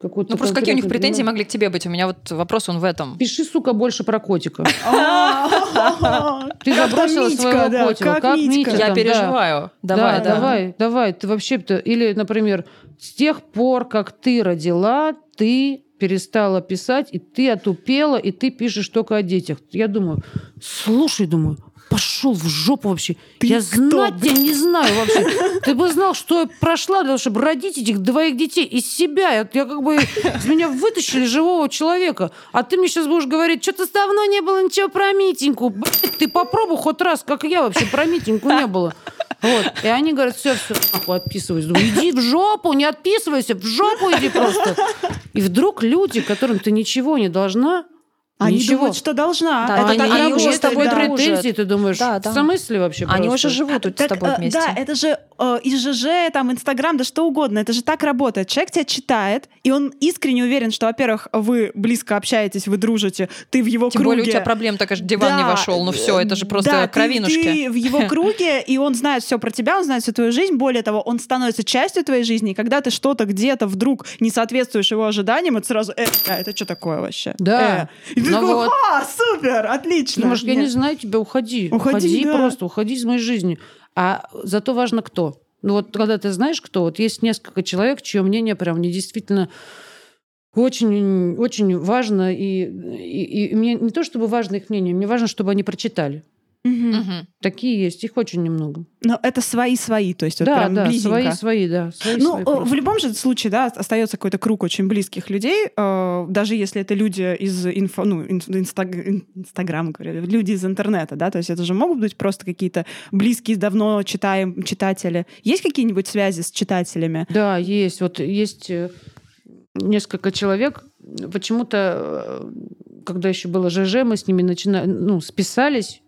Какой-то Ну, просто какие у них претензии ну, могли к тебе быть? У меня вот вопрос он в этом. Пиши, сука, больше про котика. (laughs) Ты забросила своего котика. как Митька. Митя Я переживаю. Давай, да, да. давай, давай. Ты вообще-то... Или, например, с тех пор, как ты родила, ты перестала писать, и ты отупела, и ты пишешь только о детях. Я думаю, слушай, думаю, пошел в жопу вообще. Ты я кто, знать тебя не знаю вообще. Ты бы знал, что я прошла для того, чтобы родить этих двоих детей из себя. Я, я как бы из меня вытащили живого человека. А ты мне сейчас будешь говорить, что-то давно не было ничего про Митеньку. Блядь, ты попробуй хоть раз, как я вообще про Митеньку не было. Вот. И они говорят, все, все, нахуй, отписывайся. Думаю, иди в жопу, не отписывайся, в жопу иди просто. И вдруг люди, которым ты ничего не должна, Они ничего. думают, что должна. Да, это они, так они работает, уже с тобой да. претензии, ты думаешь, Да, в да. смысле вообще Они просто? уже живут тут с Так, тобой э, вместе. Да, это же э, из ЖЖ, там, Инстаграм, да что угодно. Это же так работает. Человек тебя читает, и он искренне уверен, что, во-первых, вы близко общаетесь, вы дружите, ты в его Тем круге. более у тебя проблем такая же диван не Да, вошел. Ну все, это же просто да, ты- кровинушки. Ты, в его (laughs) круге, и он знает все про тебя, он знает всю твою жизнь. Более того, он становится частью твоей жизни. И когда ты что-то где-то вдруг не соответствуешь его ожиданиям, это сразу, э, а, это что такое вообще? Да. Э. И ты Ну такой, вот. а, супер, отлично. Думаешь, я не знаю тебя, уходи. Уходи, да. просто, уходи из моей жизни. А зато важно кто. Ну вот когда ты знаешь кто, вот есть несколько человек, чье мнение прям мне действительно очень, очень важно. И, и, и мне не то чтобы важно их мнение, мне важно, чтобы они прочитали. Мгм. Такие есть, их очень немного. Но это свои-свои, то есть вот да, прям да, близенько. свои, свои, да. Свои, Ну, свои просто. в любом же случае, да, остается какой-то круг очень близких людей, э, даже если это люди из инфо, ну, ин- инстаг- ин- Инстаграма, говорю, люди из интернета, да, то есть это же могут быть просто какие-то близкие, давно читаем читатели. Есть какие-нибудь связи с читателями? Да, есть. Вот есть э, несколько человек. Почему-то, э, когда еще было ЖЖ, мы с ними начинали, ну, списались,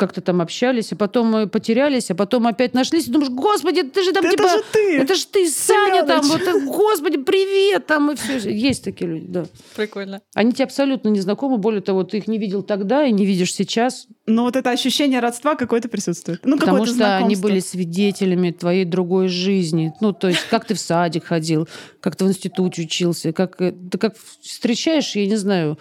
как-то там общались, а потом мы потерялись, а потом опять нашлись, и думаешь, господи, ты же там это типа... же ты! Это ж ты, Саня, там, Семёныч. вот, господи, привет, там, и все. Есть такие люди, да. Прикольно. Они тебе абсолютно не знакомы, более того, ты их не видел тогда и не видишь сейчас, Но вот это ощущение родства какое-то присутствует. Ну, Потому что они знакомство. были свидетелями твоей другой жизни. Ну, то есть, как ты в садик ходил, как ты в институте учился, как э, ты как встречаешь, я не знаю,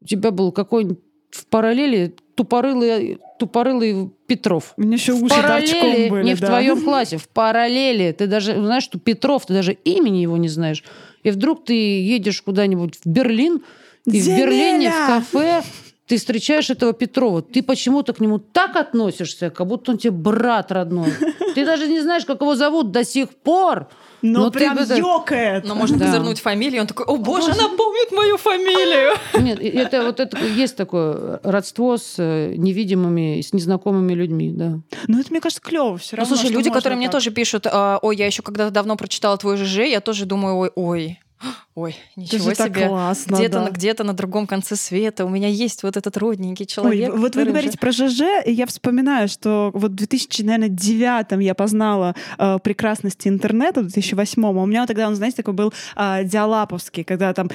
у тебя был какой-нибудь в параллели тупорылый, тупорылый Петров. Меня еще В параллели, были, не в да. твоем (laughs) классе, в параллели. Ты даже знаешь, что Петров, ты даже имени его не знаешь. И вдруг ты едешь куда-нибудь в Берлин, и в Земеля! Берлине в кафе ты встречаешь этого Петрова, ты почему-то к нему так относишься, как будто он тебе брат родной. Ты даже не знаешь, как его зовут до сих пор. Но, Но ты прям это- ёкает. Но можно Да. козырнуть фамилию, он такой, о боже, она помнит мою фамилию. Нет, это вот это есть такое родство с э, невидимыми, с незнакомыми людьми, да. Ну, это, мне кажется, клево все Ну, равно. слушай, что люди, которые мне так. тоже пишут, а, ой, я еще когда-то давно прочитала твой ЖЖ, я тоже думаю, ой, ой, ой, Это ничего же так себе. классно, Где-то, да. на- где-то на другом конце света у меня есть вот этот родненький Ой, человек. вот вы говорите про ЖЖ, и я вспоминаю, что вот в 2009 я познала э, прекрасности интернета, в 2008 а у меня тогда он, знаете, такой был э, диалаповский, когда там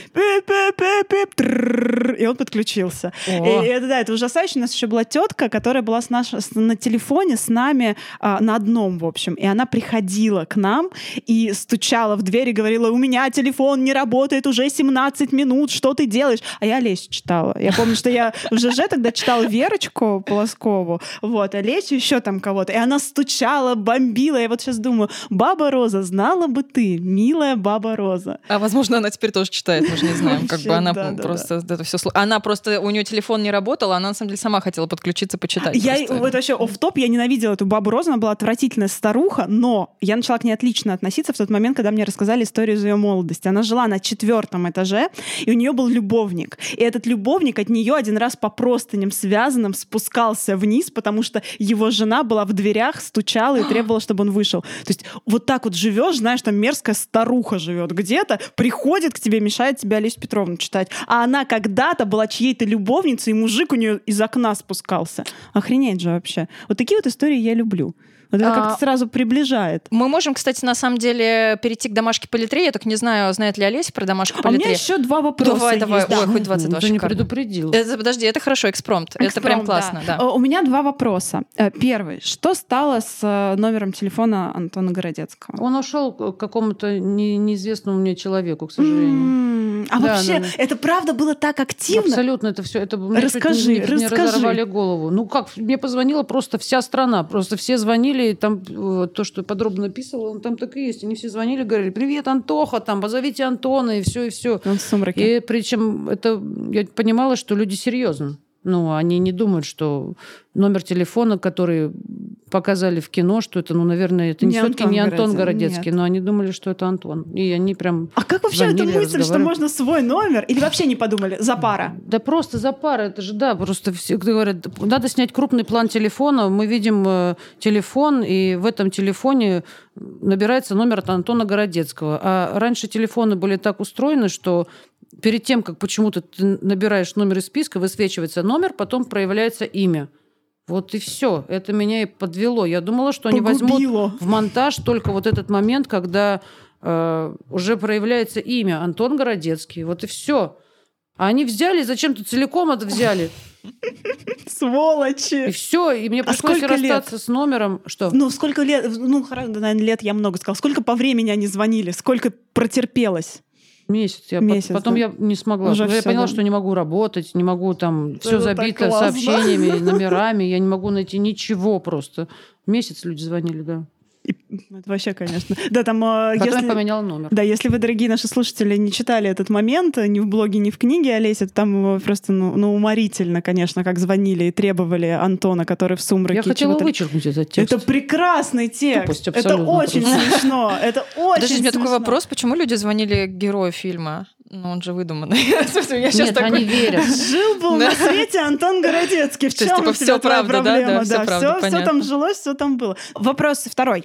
и он подключился. О. И это, да, это ужасающе. У нас еще была тетка, которая была с наш, на телефоне с нами а, на одном, в общем. И она приходила к нам и стучала в дверь и говорила, у меня телефон не работает уже 17 минут, что ты делаешь? А я Лесю читала. Я помню, что я в ЖЖ тогда читала Верочку Полоскову, вот, а еще там кого-то. И она стучала, бомбила. Я вот сейчас думаю, Баба Роза, знала бы ты, милая Баба Роза. А возможно, она теперь тоже читает, мы же не знаем. Как бы она просто это все. Она просто у нее телефон не работал, она на самом деле сама хотела подключиться, почитать. Я вот вообще оф топ я ненавидела эту бабу Розу, она была отвратительная старуха, но я начала к ней отлично относиться в тот момент, когда мне рассказали историю из ее молодости. Она жила на четвертом этаже, и у нее был любовник. И этот любовник от нее один раз по простыням связанным спускался вниз, потому что его жена была в дверях, стучала и требовала, чтобы он вышел. То есть вот так вот живешь, знаешь, там мерзкая старуха живет где-то, приходит к тебе, мешает тебе Олесю Петровну читать. А она когда-то была чьей-то любовницей, и мужик у нее из окна спускался. Охренеть же вообще. Вот такие вот истории я люблю. Вот это А, как-то сразу приближает. Мы можем, кстати, на самом деле перейти к домашке по литре. Я только не знаю, знает ли Олеся про домашку по А у меня еще два вопроса Давай, давай. есть. да. Ой, хоть 22, Ты не предупредил. Это, подожди, это хорошо, экспромт. это прям Экспромт, классно, да. Э, У меня два вопроса. Э, Первый. Что стало с э, номером телефона Антона Городецкого? Он ушел к какому-то не- неизвестному мне человеку, к сожалению. А Да, вообще, да, да. это правда было так активно? Абсолютно это все. Это мне Расскажи, не, не расскажи. разорвали голову. Ну как, мне позвонила просто вся страна. Просто все звонили, и там то, что подробно написывала, он там так и есть. Они все звонили, говорили, привет, Антоха, там, позовите Антона, и все, и все. Он в сумраке. И причем это я понимала, что люди серьезно. Ну, они не думают, что номер телефона, который показали в кино, что это, ну, наверное, это не, Не все-таки не Антон Городец- Городецкий, нет. но они думали, что это Антон. И они прям... А как вообще эта мысль, что можно свой номер? Или вообще не подумали? За пара. Да просто за пара, это же, да, просто все говорят, надо снять крупный план телефона, мы видим э, телефон, и в этом телефоне набирается номер от Антона Городецкого. А раньше телефоны были так устроены, что перед тем, как почему-то ты набираешь номер из списка, высвечивается номер, потом проявляется имя. Вот и все. Это меня и подвело. Я думала, что они возьмут Погубило. в монтаж только вот этот момент, когда э, уже проявляется имя Антон Городецкий. Вот и все. А они взяли, и зачем-то целиком это взяли. И Сволочи! все. И мне А пришлось лет? расстаться с номером. Что? Ну, сколько лет, ну, наверное, лет я много сказала. Сколько по времени они звонили? Сколько протерпелось? Месяц. Я Месяц, пот- потом да. я не смогла. Уже я поняла, да. что не могу работать, не могу там все Это так забито сообщениями, номерами. Я не могу найти ничего просто. Месяц люди звонили, да. И- это вообще, конечно. Да, там, Потом если... я поменяла номер. Да, если вы, дорогие наши слушатели, не читали этот момент ни в блоге, ни в книге Олеся, то там э, просто ну, ну, уморительно, конечно, как звонили и требовали Антона, который в сумраке. Я хотела чего-то- вычеркнуть этот текст. Это прекрасный текст. Тупость это очень просто. смешно. Это очень Подождите, у меня такой смешно. вопрос, почему люди звонили герою фильма? Ну, он же выдуманный. (laughs) Я сейчас Нет, такой... они верят. (laughs) Жил был Да. на свете Антон Городецкий. В чем типа, у тебя всё твоя правда, да? проблема? Да, всё правда, всё- всё понятно. там жилось, все там было. Вопрос второй.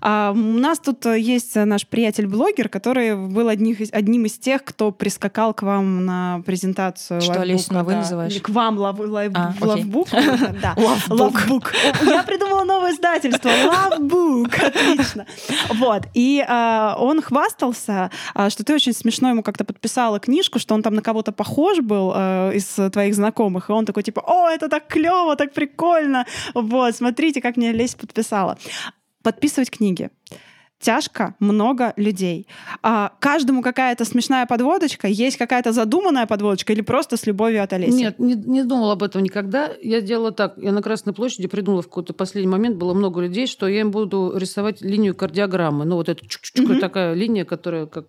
А, у нас тут э, есть э, наш приятель-блогер, который был одних одним из тех, кто прискакал к вам на презентацию Что, Олесю на «вы» да. называешь? Или К вам лав- лайф- А, лавбук. (laughs) Да. Лавбук. Я придумала новое издательство. Лавбук. Отлично. Вот. И а, он хвастался, а, что ты очень смешно ему как-то подписала книжку, что он там на кого-то похож был а, из твоих знакомых. И он такой типа, о, это так клево, так прикольно. Вот, смотрите, как мне Лесь подписала. Подписывать книги. Тяжко, много людей. А, каждому какая-то смешная подводочка, есть какая-то задуманная подводочка или просто с любовью от Олеси? Нет, не, не думала об этом никогда. Я делала так. Я на Красной площади придумала в какой-то последний момент, было много людей, что я им буду рисовать линию кардиограммы. Ну, вот эта такая линия, которая как...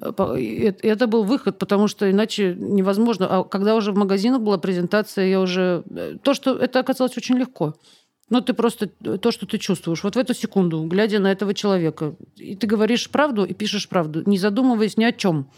э, Это был выход, потому что иначе невозможно. А когда уже в магазинах была презентация, я уже... э, То, что это оказалось очень легко. Ну, ты просто то, что ты чувствуешь. Вот в эту секунду, глядя на этого человека, и ты говоришь правду и пишешь правду, не задумываясь ни о чем.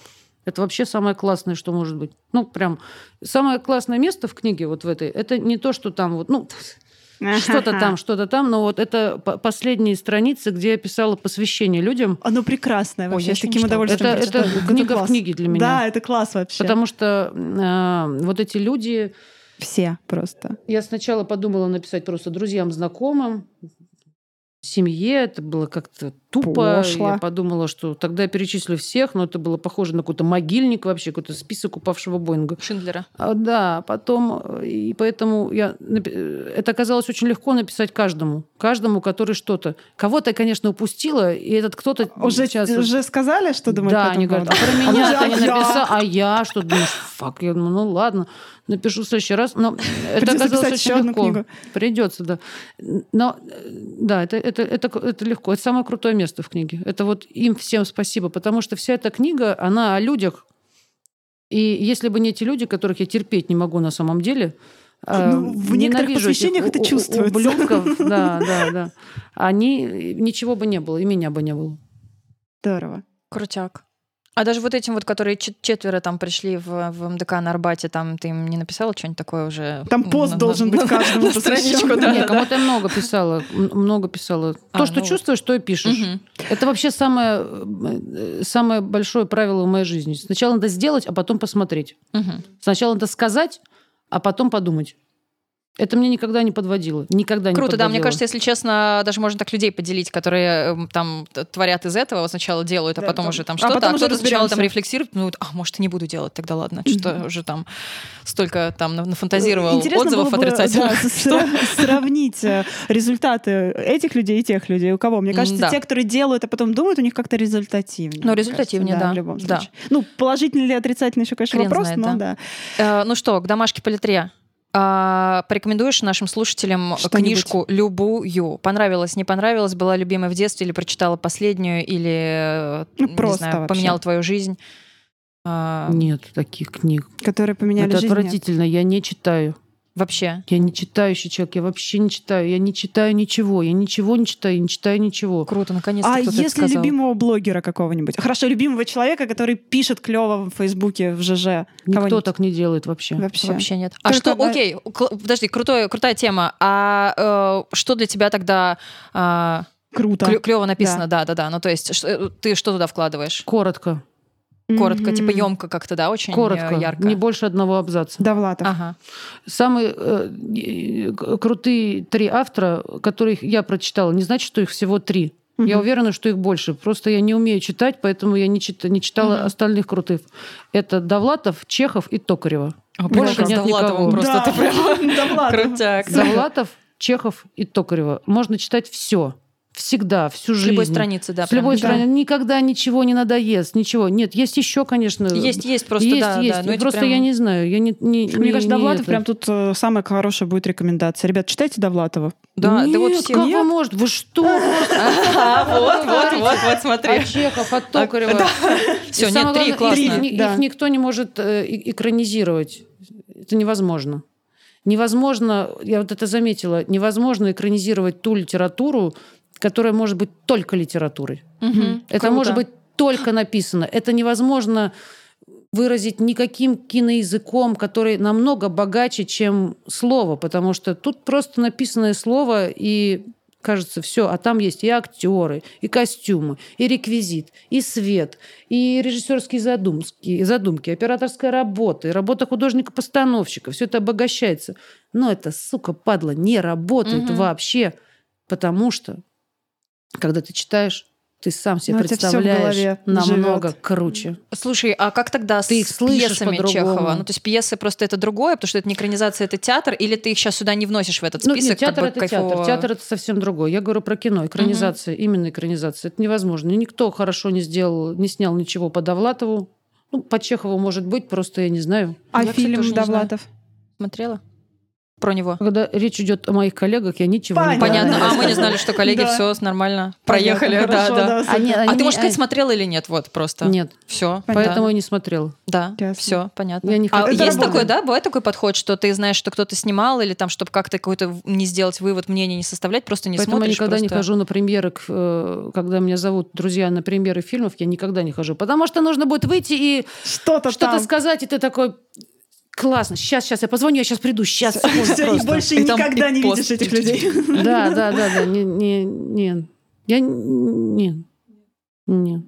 Это вообще самое классное, что может быть. Ну, прям самое классное место в книге вот в этой, это не то, что там вот, ну, (laughs) что-то там, (laughs) что-то там, но вот это по- последние страницы, где я писала посвящение людям. Оно прекрасное Ой, вообще, я с таким удовольствием. Это, это книга в книге для меня. Да, это класс вообще. Потому что э, вот эти люди, Все просто. я сначала подумала написать просто друзьям, знакомым, семье. Это было как-то тупо. Пошло. Я подумала, что тогда я перечислю всех, но это было похоже на какой-то могильник вообще, какой-то список упавшего Боинга. Шиндлера. А, Да, потом, э, и поэтому я, э, это оказалось очень легко написать каждому, каждому, который что-то. Кого-то я, конечно, упустила, и этот кто-то Уже, сейчас... уже сказали, что думают да, по они говорят, а про А меня уже, ты не а написал, а я что думаешь? Фак, я думаю, ну ладно, напишу в следующий раз. Но (laughs) это оказалось очень легко. книгу. Придется, да. Но э, да, это, это, это, это легко. Это самое крутое место в книге. Это вот им всем спасибо, потому что вся эта книга, она о людях. И если бы не эти люди, которых я терпеть не могу на самом деле, Ну, в некоторых посвящениях это чувствуется. Ублюдков, (laughs) да, да, да. Они, ничего бы не было, и меня бы не было. Здорово. Крутяк. А даже вот этим вот, которые чет- четверо там пришли в, в МДК на Арбате, там ты им не написала что-нибудь такое уже? Там пост на- должен на- быть каждому (laughs) на страничку, да, Нет, кому-то я много писала, много писала. А, То, что ну чувствуешь, то и пишешь. Мгм. Это вообще самое, э, самое большое правило в моей жизни. Сначала надо сделать, а потом посмотреть. Мгм. Сначала надо сказать, а потом подумать. Это мне никогда не подводило. Никогда не Круто, да. Мне кажется, если честно, даже можно так людей поделить, которые эм, там творят из этого, вот сначала делают, а Да, потом там- уже там а что-то, потом а уже кто-то сначала там рефлексирует, ну, а может, и не буду делать, тогда ладно, что уже там столько там на- нафантазировал Интересно отзывов было бы, отрицательных. да, сра- (laughs) сравнить э, результаты этих людей и тех людей. У кого? Мне кажется, да. те, которые делают, а потом думают, у них как-то результативнее. Ну, результативнее, кажется, да, в любом да. случае. Ну, положительный или отрицательный еще, конечно, Хрен вопрос, знает, но да. да. Э, Ну что, к домашке по литре. А, Порекомендуешь нашим слушателям Что-нибудь. книжку любую? Понравилась, не понравилась, была любимой в детстве или прочитала последнюю, или, Ну, не просто знаю, вообще. поменяла твою жизнь? А, Нет таких книг. Которые поменяли Это жизнь. нет. отвратительно. Я не читаю. Вообще. Я не читающий человек, я вообще не читаю. Я не читаю ничего. Я ничего не читаю, я не читаю ничего. Круто, наконец-то А если сказал. любимого блогера какого-нибудь? Хорошо, любимого человека, который пишет клево в Фейсбуке, в ЖЖ. Никто так не делает вообще. Вообще. Вообще нет. А Только что, на- окей, подожди, крутой, крутая тема. А э, что для тебя тогда а, Круто. клево написано? Да, да, да. Ну, то есть, ш- э, ты что туда вкладываешь? Коротко. Коротко, типа емко как-то, да, очень э, Коротко. ярко. Не больше одного абзаца. Довлатов. Ага. Самые э, э, крутые три автора, которых я прочитала, не значит, что их всего три. Я Мгм. уверена, что их больше. Просто я не умею читать, поэтому я не, чит- не читала Мгм. остальных крутых. Это Довлатов, Чехов и Токарева. А, Больше нет Довлатовым никого. просто ты прям (laughs) крутяк. Довлатов, Чехов и Токарева. Можно читать все. Всегда, всю С жизнь. любой страницы, да. С любой прям. страны. Никогда ничего не надоест, ничего. Нет, есть еще, конечно. Есть, есть, просто, есть, да, есть. да. но Просто прям- я не знаю. Я не, не, Мне не- кажется, Довлатов это. прям тут э, самая хорошая будет рекомендация. Ребят, читайте Довлатова. Да, да вот Нет, все. как Нет? вы можете? Вы что? (laughs) А, вот, вот, вот, вот, смотри. От Чехов, от Токарева. Все, нет, три классно. Их, Да. никто не может э, экранизировать. Это невозможно. Невозможно, я вот это заметила, невозможно экранизировать ту литературу, которая может быть только литературой. Мгм. Это Круто. может быть только написано. Это невозможно выразить никаким киноязыком, который намного богаче, чем слово, потому что тут просто написанное слово и кажется все, а там есть и актеры, и костюмы, и реквизит, и свет, и режиссерские задумки, задумки, операторская работа, и работа художника-постановщика. Все это обогащается. Но это, сука, падла, не работает Мгм. вообще, потому что когда ты читаешь, ты сам себе Ну, всё в представляешь намного живёт. круче. Слушай, а как тогда Ты их с пьесами. Чехова? Ну, то есть пьесы просто это другое, потому что это не экранизация, это театр, или ты их сейчас сюда не вносишь в этот Ну, список? нет, театр как бы это кайфового? театр. Театр это совсем другое. Я говорю про кино. Экранизация, именно экранизация. Это невозможно. Никто хорошо не сделал, не снял ничего по Довлатову. Ну, по Чехову может быть, просто я не знаю. А Я, кстати, фильм тоже не знаю. Довлатов? Смотрела? Про него. Когда речь идет о моих коллегах, я ничего не Понятно. А мы не знали, что коллеги (laughs) Да. все нормально. Проехали, Понятно, да, хорошо, да. А ты, можешь сказать, смотрела или нет? Вот просто. Нет, Все. поэтому я не смотрела. Да, Ясно. все, понятно. Я не а есть такой, да, бывает такой подход, что ты знаешь, что кто-то снимал, или там, чтобы как-то какой-то не сделать вывод, мнение не составлять, просто не Поэтому я смотришь. никогда не хожу на премьеры, э, когда меня зовут друзья на премьеры фильмов, я никогда не хожу. Потому что нужно будет выйти и Что-то что-то там. сказать, и ты такой... Классно, сейчас, сейчас я позвоню, я сейчас приду, сейчас. Всё, и больше И там никогда не пост. видишь этих людей. Да, да, да, да. Не, не, не. Я не. Не.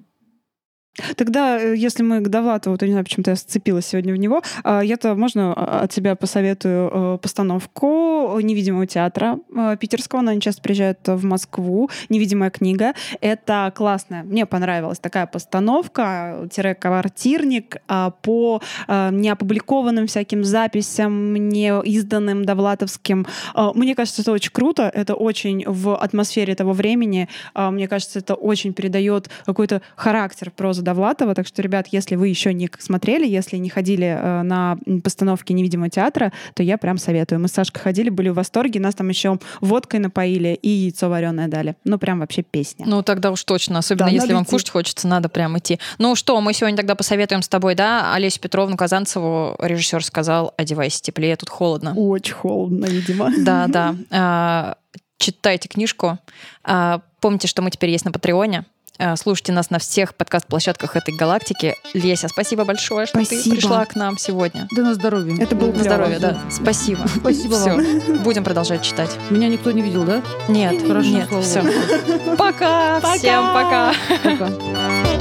Тогда, э, если мы к Довлатову, то не знаю, почему-то я сцепилась сегодня в него, а, я-то можно а, от тебя посоветую э, постановку невидимого театра э, питерского. Она часто приезжает в Москву. Невидимая книга. Это классная. Мне понравилась такая постановка, тире квартирник а, по неопубликованным всяким записям, не изданным довлатовским. Мне кажется, это очень круто. Это очень в атмосфере того времени. Мне кажется, это очень передает какой-то характер прозы Довлатова. Так что, ребят, если вы еще не смотрели, если не ходили э, на постановки невидимого театра, то я прям советую. Мы с Сашкой ходили, были в восторге. Нас там еще водкой напоили и яйцо вареное дали. Ну, прям вообще песня. Ну, тогда уж точно. Особенно Да, если вам идти. кушать хочется, надо прям идти. Ну что, мы сегодня тогда посоветуем с тобой, да, Олесю Петровну Казанцеву, режиссер сказал, одевайся теплее, тут холодно. Очень холодно, видимо. Да, да. (laughs) А, Читайте книжку. А, Помните, что мы теперь есть на Патреоне. А, Слушайте нас на всех подкаст-площадках этой галактики. Леся, спасибо большое, что ты Спасибо. пришла к нам сегодня. Да на здоровье. Это был На здоровье, да. Спасибо. (laughs) Спасибо Все, вам. будем продолжать читать. Меня никто не видел, да? Нет, Хорошо, нет, все. богу. (laughs) Пока, всем пока. Пока. (laughs)